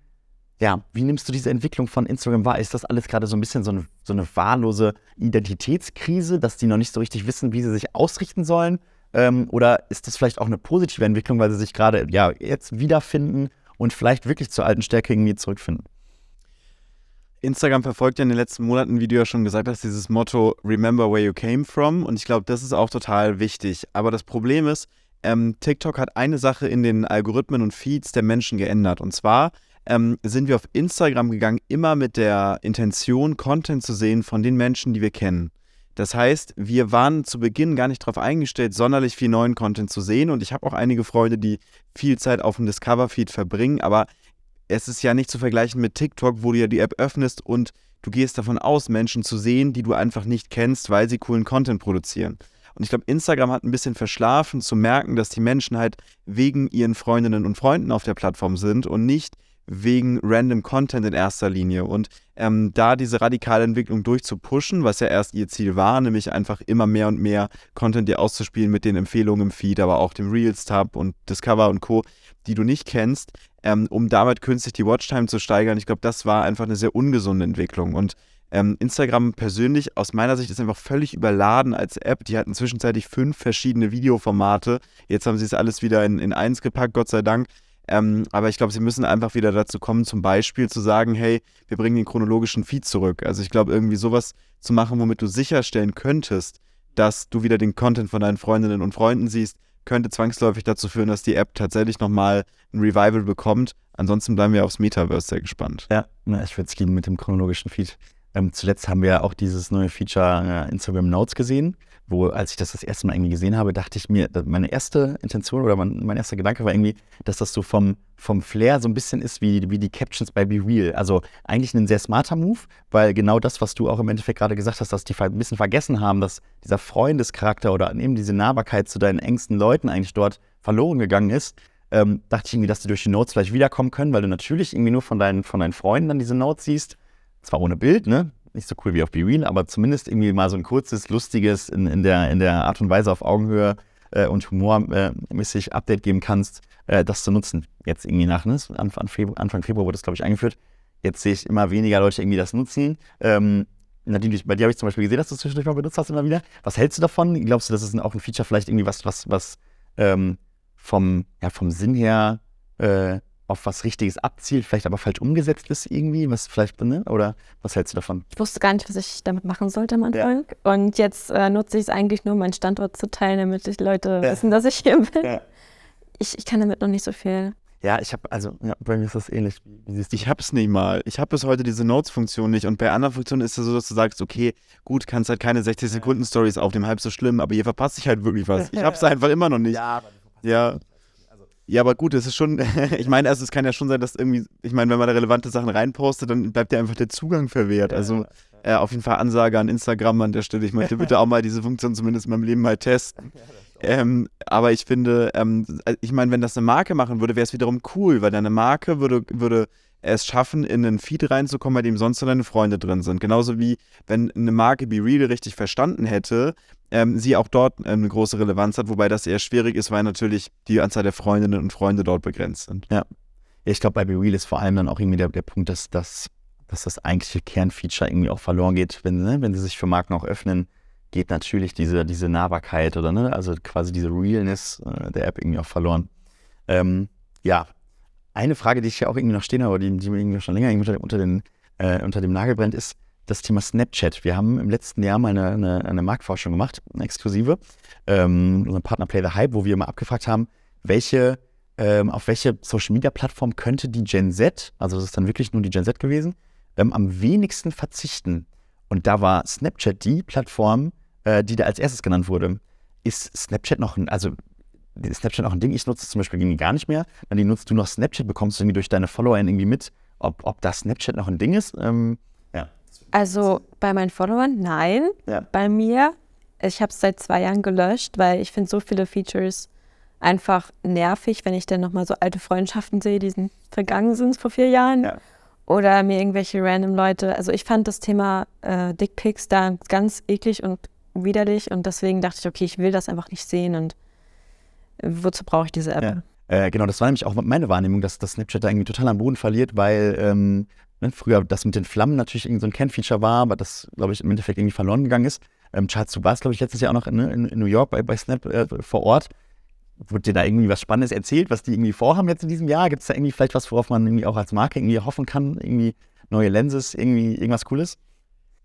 ja, wie nimmst du diese Entwicklung von Instagram wahr? Ist das alles gerade so ein bisschen so eine, so eine wahllose Identitätskrise, dass die noch nicht so richtig wissen, wie sie sich ausrichten sollen? Ähm, oder ist das vielleicht auch eine positive Entwicklung, weil sie sich gerade ja, jetzt wiederfinden und vielleicht wirklich zur alten Stärke irgendwie zurückfinden? Instagram verfolgt ja in den letzten Monaten, wie du ja schon gesagt hast, dieses Motto Remember where you came from. Und ich glaube, das ist auch total wichtig. Aber das Problem ist, ähm, TikTok hat eine Sache in den Algorithmen und Feeds der Menschen geändert. Und zwar ähm, sind wir auf Instagram gegangen, immer mit der Intention, Content zu sehen von den Menschen, die wir kennen. Das heißt, wir waren zu Beginn gar nicht darauf eingestellt, sonderlich viel neuen Content zu sehen. Und ich habe auch einige Freunde, die viel Zeit auf dem Discover-Feed verbringen. Aber es ist ja nicht zu vergleichen mit TikTok, wo du ja die App öffnest und du gehst davon aus, Menschen zu sehen, die du einfach nicht kennst, weil sie coolen Content produzieren. Und ich glaube, Instagram hat ein bisschen verschlafen zu merken, dass die Menschen halt wegen ihren Freundinnen und Freunden auf der Plattform sind und nicht wegen random Content in erster Linie. Und ähm, da diese radikale Entwicklung durchzupushen, was ja erst ihr Ziel war, nämlich einfach immer mehr und mehr Content dir auszuspielen mit den Empfehlungen im Feed, aber auch dem Reels-Tab und Discover und Co., die du nicht kennst, ähm, um damit künstlich die Watchtime zu steigern. Ich glaube, das war einfach eine sehr ungesunde Entwicklung. Und ähm, Instagram persönlich, aus meiner Sicht, ist einfach völlig überladen als App. Die hatten zwischenzeitlich fünf verschiedene Videoformate. Jetzt haben sie es alles wieder in, in eins gepackt, Gott sei Dank. Ähm, aber ich glaube, sie müssen einfach wieder dazu kommen, zum Beispiel zu sagen, hey, wir bringen den chronologischen Feed zurück. Also ich glaube, irgendwie sowas zu machen, womit du sicherstellen könntest, dass du wieder den Content von deinen Freundinnen und Freunden siehst, könnte zwangsläufig dazu führen, dass die App tatsächlich nochmal ein Revival bekommt. Ansonsten bleiben wir aufs Metaverse sehr gespannt. Ja, ich würde es lieben mit dem chronologischen Feed. Ähm, zuletzt haben wir auch dieses neue Feature äh, Instagram Notes gesehen, wo, als ich das das erste Mal irgendwie gesehen habe, dachte ich mir, meine erste Intention oder mein, mein erster Gedanke war irgendwie, dass das so vom, vom Flair so ein bisschen ist wie, wie die Captions bei Be Real. Also eigentlich ein sehr smarter Move, weil genau das, was du auch im Endeffekt gerade gesagt hast, dass die ein bisschen vergessen haben, dass dieser Freundescharakter oder eben diese Nahbarkeit zu deinen engsten Leuten eigentlich dort verloren gegangen ist. Ähm, dachte ich irgendwie, dass die durch die Notes vielleicht wiederkommen können, weil du natürlich irgendwie nur von deinen, von deinen Freunden dann diese Notes siehst zwar ohne Bild, ne? Nicht so cool wie auf Be Real, aber zumindest irgendwie mal so ein kurzes, lustiges, in, in, der, in der Art und Weise auf Augenhöhe äh, und humormäßig äh, Update geben kannst, äh, das zu nutzen. Jetzt irgendwie nach, ne? Anfang, Februar, Anfang Februar wurde das, glaube ich, eingeführt. Jetzt sehe ich immer weniger Leute irgendwie das nutzen. Ähm, Nadine, bei dir habe ich zum Beispiel gesehen, dass du es zwischendurch mal benutzt hast immer wieder. Was hältst du davon? Glaubst du, das ist auch ein Feature vielleicht irgendwie was, was, was ähm, vom, ja, vom Sinn her äh, auf was Richtiges abzielt, vielleicht aber falsch umgesetzt ist irgendwie, was vielleicht, ne? oder was hältst du davon? Ich wusste gar nicht, was ich damit machen sollte am Anfang. Ja. Und jetzt äh, nutze ich es eigentlich nur, meinen Standort zu teilen, damit die Leute ja. wissen, dass ich hier bin. Ja. Ich, ich kann damit noch nicht so viel. Ja, ich habe, also, ja, bei mir ist das ähnlich. Ich habe es nicht mal. Ich habe bis heute diese Notes-Funktion nicht. Und bei anderen Funktionen ist es so, dass du sagst, okay, gut, kannst halt keine 60 Sekunden Stories aufnehmen, halb so schlimm, aber hier verpasse ich halt wirklich was. Ich habe es einfach immer noch nicht. Ja, aber du verpasst Ja. Ja, aber gut, es ist schon, ich meine, also es kann ja schon sein, dass irgendwie, ich meine, wenn man da relevante Sachen reinpostet, dann bleibt ja einfach der Zugang verwehrt. Also äh, auf jeden Fall Ansage an Instagram an der Stelle. Ich möchte bitte auch mal diese Funktion zumindest in meinem Leben mal testen. Ähm, aber ich finde, ähm, ich meine, wenn das eine Marke machen würde, wäre es wiederum cool, weil deine Marke würde, würde es schaffen, in einen Feed reinzukommen, bei dem sonst deine Freunde drin sind. Genauso wie wenn eine Marke Be Real richtig verstanden hätte, ähm, sie auch dort ähm, eine große Relevanz hat, wobei das eher schwierig ist, weil natürlich die Anzahl der Freundinnen und Freunde dort begrenzt sind. Ja, ich glaube, bei Be Real ist vor allem dann auch irgendwie der, der Punkt, dass, dass, dass das eigentliche Kernfeature irgendwie auch verloren geht, wenn, ne, wenn sie sich für Marken auch öffnen, geht natürlich diese, diese Nahbarkeit oder ne, also quasi diese Realness äh, der App irgendwie auch verloren. Ähm, ja, eine Frage, die ich ja auch irgendwie noch stehen habe, die, die mir irgendwie schon länger irgendwie unter, den, äh, unter dem Nagel brennt, ist das Thema Snapchat. Wir haben im letzten Jahr mal eine, eine, eine Marktforschung gemacht, eine exklusive, ähm, unseren Partner Play the Hype, wo wir mal abgefragt haben, welche, ähm, auf welche Social Media Plattform könnte die Gen Z, also das ist dann wirklich nur die Gen Z gewesen, ähm, am wenigsten verzichten. Und da war Snapchat die Plattform, äh, die da als erstes genannt wurde. Ist Snapchat noch ein, also Snapchat noch ein Ding? Ich nutze es zum Beispiel irgendwie gar nicht mehr. Dann nutzt du noch Snapchat, bekommst du irgendwie durch deine Follower irgendwie mit, ob, ob das Snapchat noch ein Ding ist. Ähm, ja. Also bei meinen Followern, nein. Ja. Bei mir, ich habe es seit zwei Jahren gelöscht, weil ich finde so viele Features einfach nervig, wenn ich dann nochmal so alte Freundschaften sehe, die sind vergangen sind vor vier Jahren. Ja. Oder mir irgendwelche random Leute. Also ich fand das Thema äh, Dickpics da ganz eklig und widerlich und deswegen dachte ich, okay, ich will das einfach nicht sehen und wozu brauche ich diese App? Ja. Äh, genau, das war nämlich auch meine Wahrnehmung, dass das Snapchat da irgendwie total am Boden verliert, weil ähm, ne, früher das mit den Flammen natürlich irgendwie so ein Kernfeature war, aber das, glaube ich, im Endeffekt irgendwie verloren gegangen ist. Ähm, Charles, du warst, glaube ich, letztes Jahr auch noch in, in, in New York bei, bei Snap äh, vor Ort. Wurde dir da irgendwie was Spannendes erzählt, was die irgendwie vorhaben jetzt in diesem Jahr? Gibt es da irgendwie vielleicht was, worauf man irgendwie auch als Marke irgendwie hoffen kann? Irgendwie neue Lenses, irgendwie irgendwas Cooles?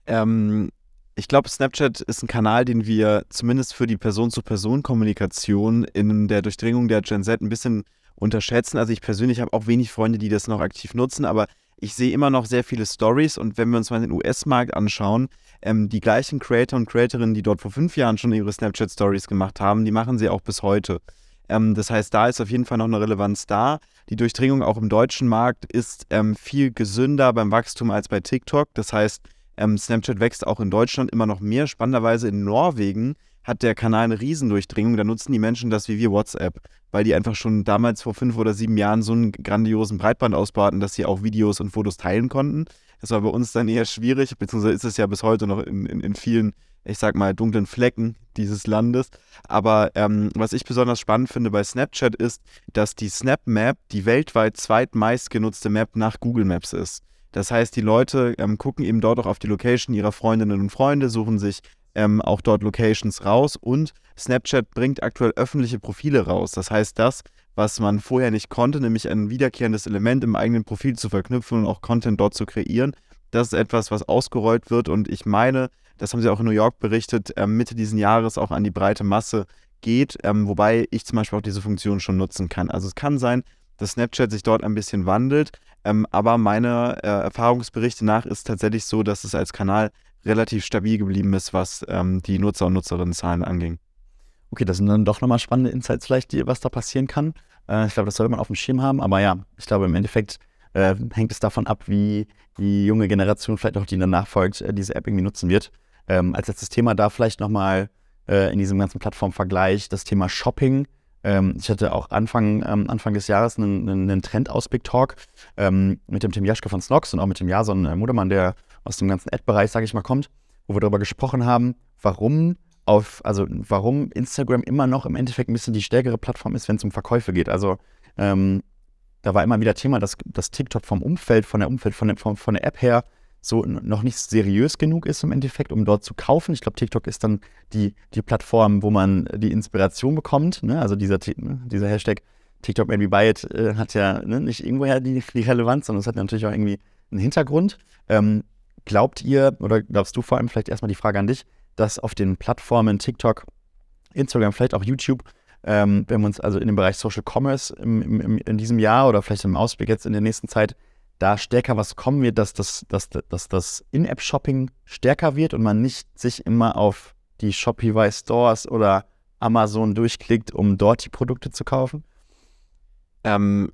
Ähm, ich glaube, Snapchat ist ein Kanal, den wir zumindest für die Person-zu-Person-Kommunikation in der Durchdringung der Gen Z ein bisschen unterschätzen. Also ich persönlich habe auch wenig Freunde, die das noch aktiv nutzen, aber ich sehe immer noch sehr viele Stories und wenn wir uns mal den US-Markt anschauen, ähm, die gleichen Creator und Creatorinnen, die dort vor fünf Jahren schon ihre Snapchat-Stories gemacht haben, die machen sie auch bis heute. Ähm, das heißt, da ist auf jeden Fall noch eine Relevanz da. Die Durchdringung auch im deutschen Markt ist ähm, viel gesünder beim Wachstum als bei TikTok. Das heißt, ähm, Snapchat wächst auch in Deutschland immer noch mehr. Spannenderweise in Norwegen hat der Kanal eine Riesendurchdringung. Da nutzen die Menschen das wie wir WhatsApp, weil die einfach schon damals vor fünf oder sieben Jahren so einen grandiosen Breitbandausbau hatten, dass sie auch Videos und Fotos teilen konnten. Das war bei uns dann eher schwierig, beziehungsweise ist es ja bis heute noch in, in, in vielen, ich sag mal, dunklen Flecken dieses Landes. Aber ähm, was ich besonders spannend finde bei Snapchat ist, dass die Snap Map die weltweit zweitmeistgenutzte Map nach Google Maps ist. Das heißt, die Leute ähm, gucken eben dort auch auf die Location ihrer Freundinnen und Freunde, suchen sich ähm, auch dort Locations raus und Snapchat bringt aktuell öffentliche Profile raus. Das heißt, das, was man vorher nicht konnte, nämlich ein wiederkehrendes Element im eigenen Profil zu verknüpfen und auch Content dort zu kreieren, das ist etwas, was ausgerollt wird und ich meine, das haben sie auch in New York berichtet, ähm, Mitte diesen Jahres auch an die breite Masse geht, ähm, wobei ich zum Beispiel auch diese Funktion schon nutzen kann. Also es kann sein, dass Snapchat sich dort ein bisschen wandelt, ähm, aber meiner äh, Erfahrungsberichte nach ist tatsächlich so, dass es als Kanal relativ stabil geblieben ist, was ähm, die Nutzer- und Nutzerinnenzahlen anging. Okay, das sind dann doch nochmal spannende Insights vielleicht, die, was da passieren kann. Äh, ich glaube, das sollte man auf dem Schirm haben. Aber ja, ich glaube, im Endeffekt äh, hängt es davon ab, wie die junge Generation, vielleicht auch die danach folgt, äh, diese App irgendwie nutzen wird. Ähm, als letztes Thema da vielleicht nochmal äh, in diesem ganzen Plattformvergleich das Thema Shopping. Ähm, ich hatte auch Anfang, ähm, Anfang des Jahres einen, einen Trend aus Big Talk ähm, mit dem Tim Jaschke von Snox und auch mit dem Jason äh, der aus dem ganzen Ad-Bereich, sage ich mal, kommt, wo wir darüber gesprochen haben, warum auf, also warum Instagram immer noch im Endeffekt ein bisschen die stärkere Plattform ist, wenn es um Verkäufe geht. Also da war immer wieder Thema, dass, dass TikTok vom Umfeld, von der Umfeld, von der, von, von der App her so noch nicht seriös genug ist im Endeffekt, um dort zu kaufen. Ich glaube, TikTok ist dann die, die Plattform, wo man die Inspiration bekommt. Ne? Also dieser, dieser Hashtag TikTok Made Buy It äh, hat ja ne, nicht irgendwoher die, die Relevanz, sondern es hat natürlich auch irgendwie einen Hintergrund. Ähm, glaubt ihr, oder glaubst du vor allem vielleicht erstmal die Frage an dich, dass auf den Plattformen TikTok, Instagram, vielleicht auch YouTube ähm, wenn wir uns also in dem Bereich Social Commerce im, im, in diesem Jahr oder vielleicht im Ausblick jetzt in der nächsten Zeit da stärker was kommen wird, dass das, dass, dass das In-App-Shopping stärker wird und man nicht sich immer auf die Shopify Stores oder Amazon durchklickt, um dort die Produkte zu kaufen? Ähm,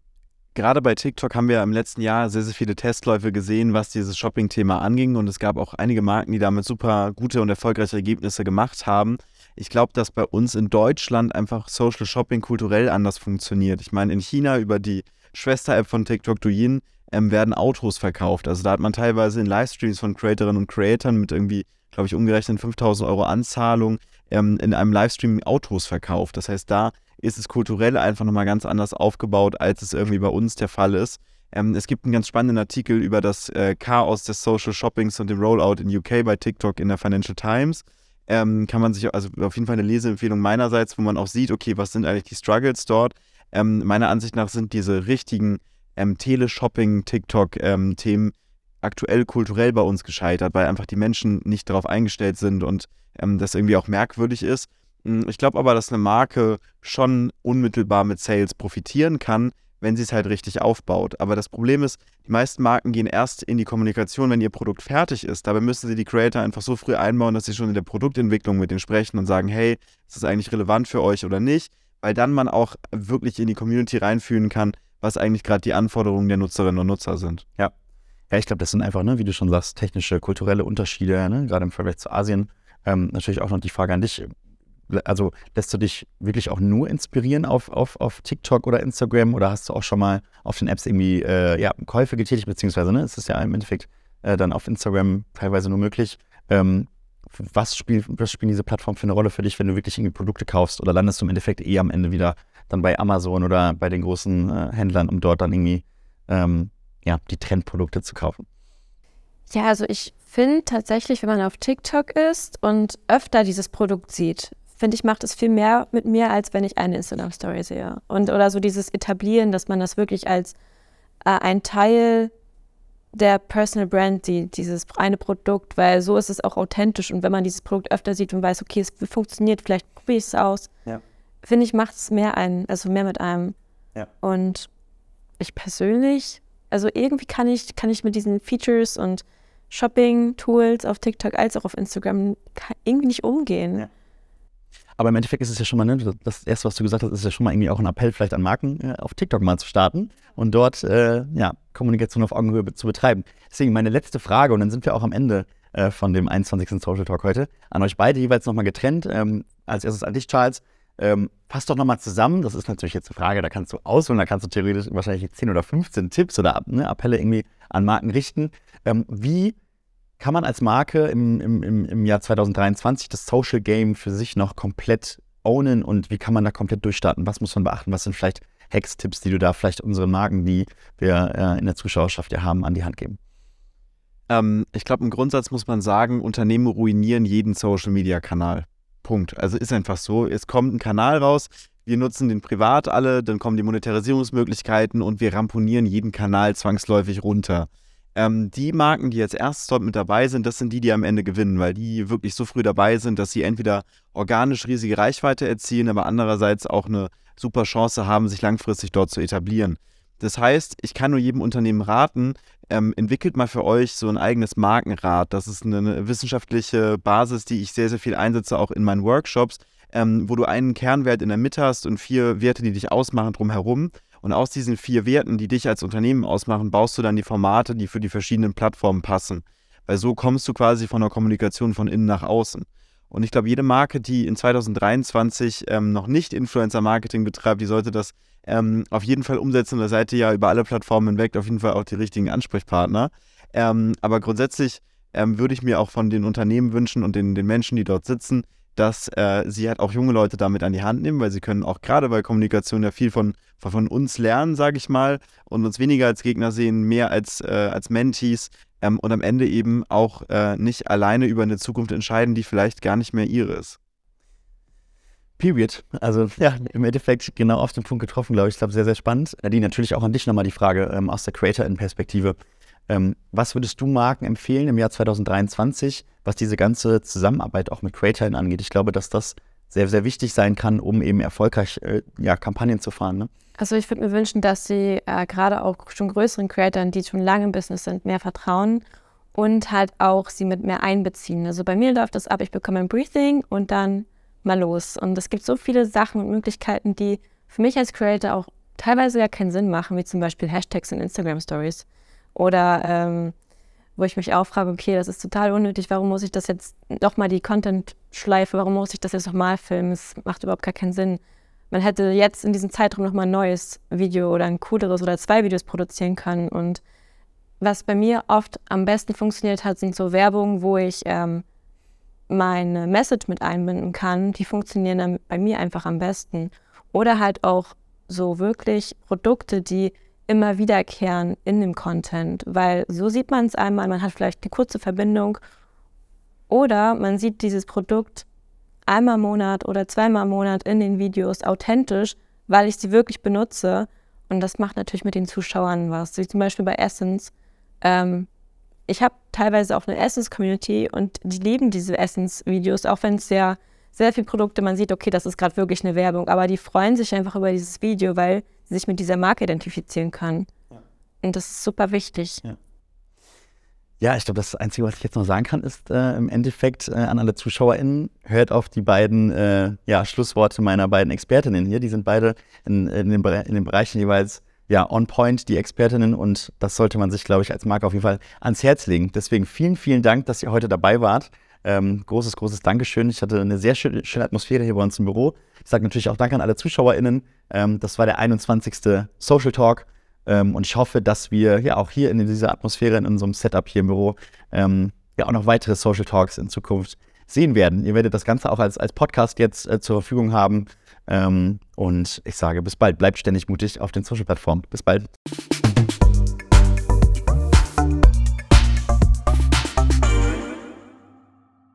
gerade bei TikTok haben wir im letzten Jahr sehr, sehr viele Testläufe gesehen, was dieses Shopping-Thema anging. Und es gab auch einige Marken, die damit super gute und erfolgreiche Ergebnisse gemacht haben. Ich glaube, dass bei uns in Deutschland einfach Social Shopping kulturell anders funktioniert. Ich meine, in China über die Schwester-App von TikTok Douyin ähm, werden Autos verkauft. Also da hat man teilweise in Livestreams von Creatorinnen und Creatoren mit irgendwie, glaube ich, umgerechnet 5000 Euro Anzahlung ähm, in einem Livestream Autos verkauft. Das heißt, da ist es kulturell einfach nochmal ganz anders aufgebaut, als es irgendwie bei uns der Fall ist. Ähm, es gibt einen ganz spannenden Artikel über das äh, Chaos des Social Shoppings und dem Rollout in UK bei TikTok in der Financial Times. Ähm, kann man sich, also auf jeden Fall eine Leseempfehlung meinerseits, wo man auch sieht, okay, was sind eigentlich die Struggles dort? Ähm, meiner Ansicht nach sind diese richtigen ähm, Teleshopping, TikTok-Themen ähm, aktuell kulturell bei uns gescheitert, weil einfach die Menschen nicht darauf eingestellt sind und ähm, das irgendwie auch merkwürdig ist. Hm, ich glaube aber, dass eine Marke schon unmittelbar mit Sales profitieren kann, wenn sie es halt richtig aufbaut. Aber das Problem ist, die meisten Marken gehen erst in die Kommunikation, wenn ihr Produkt fertig ist. Dabei müssen sie die Creator einfach so früh einbauen, dass sie schon in der Produktentwicklung mit denen sprechen und sagen, hey, ist das eigentlich relevant für euch oder nicht? Weil dann man auch wirklich in die Community reinfühlen kann, was eigentlich gerade die Anforderungen der Nutzerinnen und Nutzer sind. Ja. Ja, ich glaube, das sind einfach, ne, wie du schon sagst, technische, kulturelle Unterschiede, ne, gerade im Vergleich zu Asien. Ähm, natürlich auch noch die Frage an dich. Also lässt du dich wirklich auch nur inspirieren auf, auf, auf TikTok oder Instagram oder hast du auch schon mal auf den Apps irgendwie äh, ja, Käufe getätigt, beziehungsweise ne, ist es ja im Endeffekt äh, dann auf Instagram teilweise nur möglich. Ähm, was, spiel, was spielen diese Plattformen für eine Rolle für dich, wenn du wirklich irgendwie Produkte kaufst oder landest du im Endeffekt eh am Ende wieder dann bei Amazon oder bei den großen äh, Händlern, um dort dann irgendwie ähm, ja, die Trendprodukte zu kaufen? Ja, also ich finde tatsächlich, wenn man auf TikTok ist und öfter dieses Produkt sieht, finde ich, macht es viel mehr mit mir, als wenn ich eine Instagram-Story sehe. Und oder so dieses Etablieren, dass man das wirklich als äh, ein Teil der Personal Brand sieht, dieses eine Produkt, weil so ist es auch authentisch. Und wenn man dieses Produkt öfter sieht und weiß, okay, es funktioniert, vielleicht probiere ich es aus. Ja finde ich, macht es mehr ein, also mehr mit einem. Ja. Und ich persönlich, also irgendwie kann ich, kann ich mit diesen Features und Shopping-Tools auf TikTok als auch auf Instagram irgendwie nicht umgehen. Ja. Aber im Endeffekt ist es ja schon mal, ne, das erste, was du gesagt hast, ist ja schon mal irgendwie auch ein Appell vielleicht an Marken, äh, auf TikTok mal zu starten und dort äh, ja, Kommunikation auf Augenhöhe zu betreiben. Deswegen meine letzte Frage, und dann sind wir auch am Ende äh, von dem 21. Social Talk heute, an euch beide jeweils nochmal getrennt. Ähm, als erstes an dich, Charles. Ähm, fass doch nochmal zusammen. Das ist natürlich jetzt eine Frage, da kannst du ausholen, da kannst du theoretisch wahrscheinlich 10 oder 15 Tipps oder ne, Appelle irgendwie an Marken richten. Ähm, wie kann man als Marke im, im, im Jahr 2023 das Social Game für sich noch komplett ownen und wie kann man da komplett durchstarten? Was muss man beachten? Was sind vielleicht Hacks, Tipps, die du da vielleicht unseren Marken, die wir äh, in der Zuschauerschaft ja haben, an die Hand geben? Ähm, ich glaube, im Grundsatz muss man sagen, Unternehmen ruinieren jeden Social-Media-Kanal. Punkt. Also ist einfach so. Es kommt ein Kanal raus, wir nutzen den privat alle, dann kommen die Monetarisierungsmöglichkeiten und wir ramponieren jeden Kanal zwangsläufig runter. Ähm, die Marken, die jetzt erst dort mit dabei sind, das sind die, die am Ende gewinnen, weil die wirklich so früh dabei sind, dass sie entweder organisch riesige Reichweite erzielen, aber andererseits auch eine super Chance haben, sich langfristig dort zu etablieren. Das heißt, ich kann nur jedem Unternehmen raten, ähm, entwickelt mal für euch so ein eigenes Markenrad. Das ist eine, wissenschaftliche Basis, die ich sehr, sehr viel einsetze, auch in meinen Workshops, ähm, wo du einen Kernwert in der Mitte hast und vier Werte, die dich ausmachen drumherum. Und aus diesen vier Werten, die dich als Unternehmen ausmachen, baust du dann die Formate, die für die verschiedenen Plattformen passen. Weil so kommst du quasi von der Kommunikation von innen nach außen. Und ich glaube, jede Marke, die in 2023 ähm, noch nicht Influencer-Marketing betreibt, die sollte das ähm, auf jeden Fall umsetzen. Da seid ihr ja über alle Plattformen hinweg auf jeden Fall auch die richtigen Ansprechpartner. Ähm, aber grundsätzlich ähm, würde ich mir auch von den Unternehmen wünschen und den, den Menschen, die dort sitzen, dass äh, sie halt auch junge Leute damit an die Hand nehmen, weil sie können auch gerade bei Kommunikation ja viel von, von uns lernen, sage ich mal, und uns weniger als Gegner sehen, mehr als, äh, als Mentees ähm, und am Ende eben auch äh, nicht alleine über eine Zukunft entscheiden, die vielleicht gar nicht mehr ihre ist. Period. Also ja, im Endeffekt genau auf den Punkt getroffen, glaube ich. Ich glaube, sehr, sehr spannend. Die natürlich auch an dich nochmal die Frage ähm, aus der Creator-In-Perspektive. Ähm, was würdest du Marken empfehlen im Jahr 2023, was diese ganze Zusammenarbeit auch mit Creatoren angeht? Ich glaube, dass das sehr, sehr wichtig sein kann, um eben erfolgreich äh, ja, Kampagnen zu fahren. Ne? Also ich würde mir wünschen, dass sie äh, gerade auch schon größeren Creatoren, die schon lange im Business sind, mehr vertrauen und halt auch sie mit mehr einbeziehen. Also bei mir läuft das ab, ich bekomme ein Briefing und dann mal los. Und es gibt so viele Sachen und Möglichkeiten, die für mich als Creator auch teilweise ja keinen Sinn machen, wie zum Beispiel Hashtags in Instagram Stories. Oder ähm, wo ich mich auch frage, okay, das ist total unnötig, warum muss ich das jetzt nochmal die Content-Schleife, warum muss ich das jetzt nochmal filmen? Es macht überhaupt gar keinen Sinn. Man hätte jetzt in diesem Zeitraum nochmal ein neues Video oder ein cooleres oder zwei Videos produzieren können. Und was bei mir oft am besten funktioniert hat, sind so Werbungen, wo ich ähm, meine Message mit einbinden kann. Die funktionieren dann bei mir einfach am besten. Oder halt auch so wirklich Produkte, die immer wiederkehren in dem Content, weil so sieht man es einmal, man hat vielleicht eine kurze Verbindung oder man sieht dieses Produkt einmal im Monat oder zweimal im Monat in den Videos authentisch, weil ich sie wirklich benutze und das macht natürlich mit den Zuschauern was, wie zum Beispiel bei Essence. Ähm, ich habe teilweise auch eine Essence-Community und die lieben diese Essence-Videos, auch wenn es sehr sehr viele Produkte, man sieht, okay, das ist gerade wirklich eine Werbung, aber die freuen sich einfach über dieses Video, weil sie sich mit dieser Marke identifizieren können. Ja. Und das ist super wichtig. Ja. Ja, ich glaube, das Einzige, was ich jetzt noch sagen kann, ist äh, im Endeffekt äh, an alle ZuschauerInnen, hört auf die beiden äh, ja, Schlussworte meiner beiden Expertinnen hier. Die sind beide in, in, den, in den Bereichen jeweils ja, on point, die Expertinnen. Und das sollte man sich, glaube ich, als Marke auf jeden Fall ans Herz legen. Deswegen vielen, vielen Dank, dass ihr heute dabei wart. Ähm, großes, großes Dankeschön. Ich hatte eine sehr schöne, schöne Atmosphäre hier bei uns im Büro. Ich sage natürlich auch Danke an alle ZuschauerInnen. Ähm, das war der 21. Social Talk. Ähm, und ich hoffe, dass wir ja auch hier in dieser Atmosphäre, in unserem Setup hier im Büro, ähm, ja auch noch weitere Social Talks in Zukunft sehen werden. Ihr werdet das Ganze auch als, als Podcast jetzt äh, zur Verfügung haben. Ähm, und ich sage bis bald. Bleibt ständig mutig auf den Social-Plattformen. Bis bald.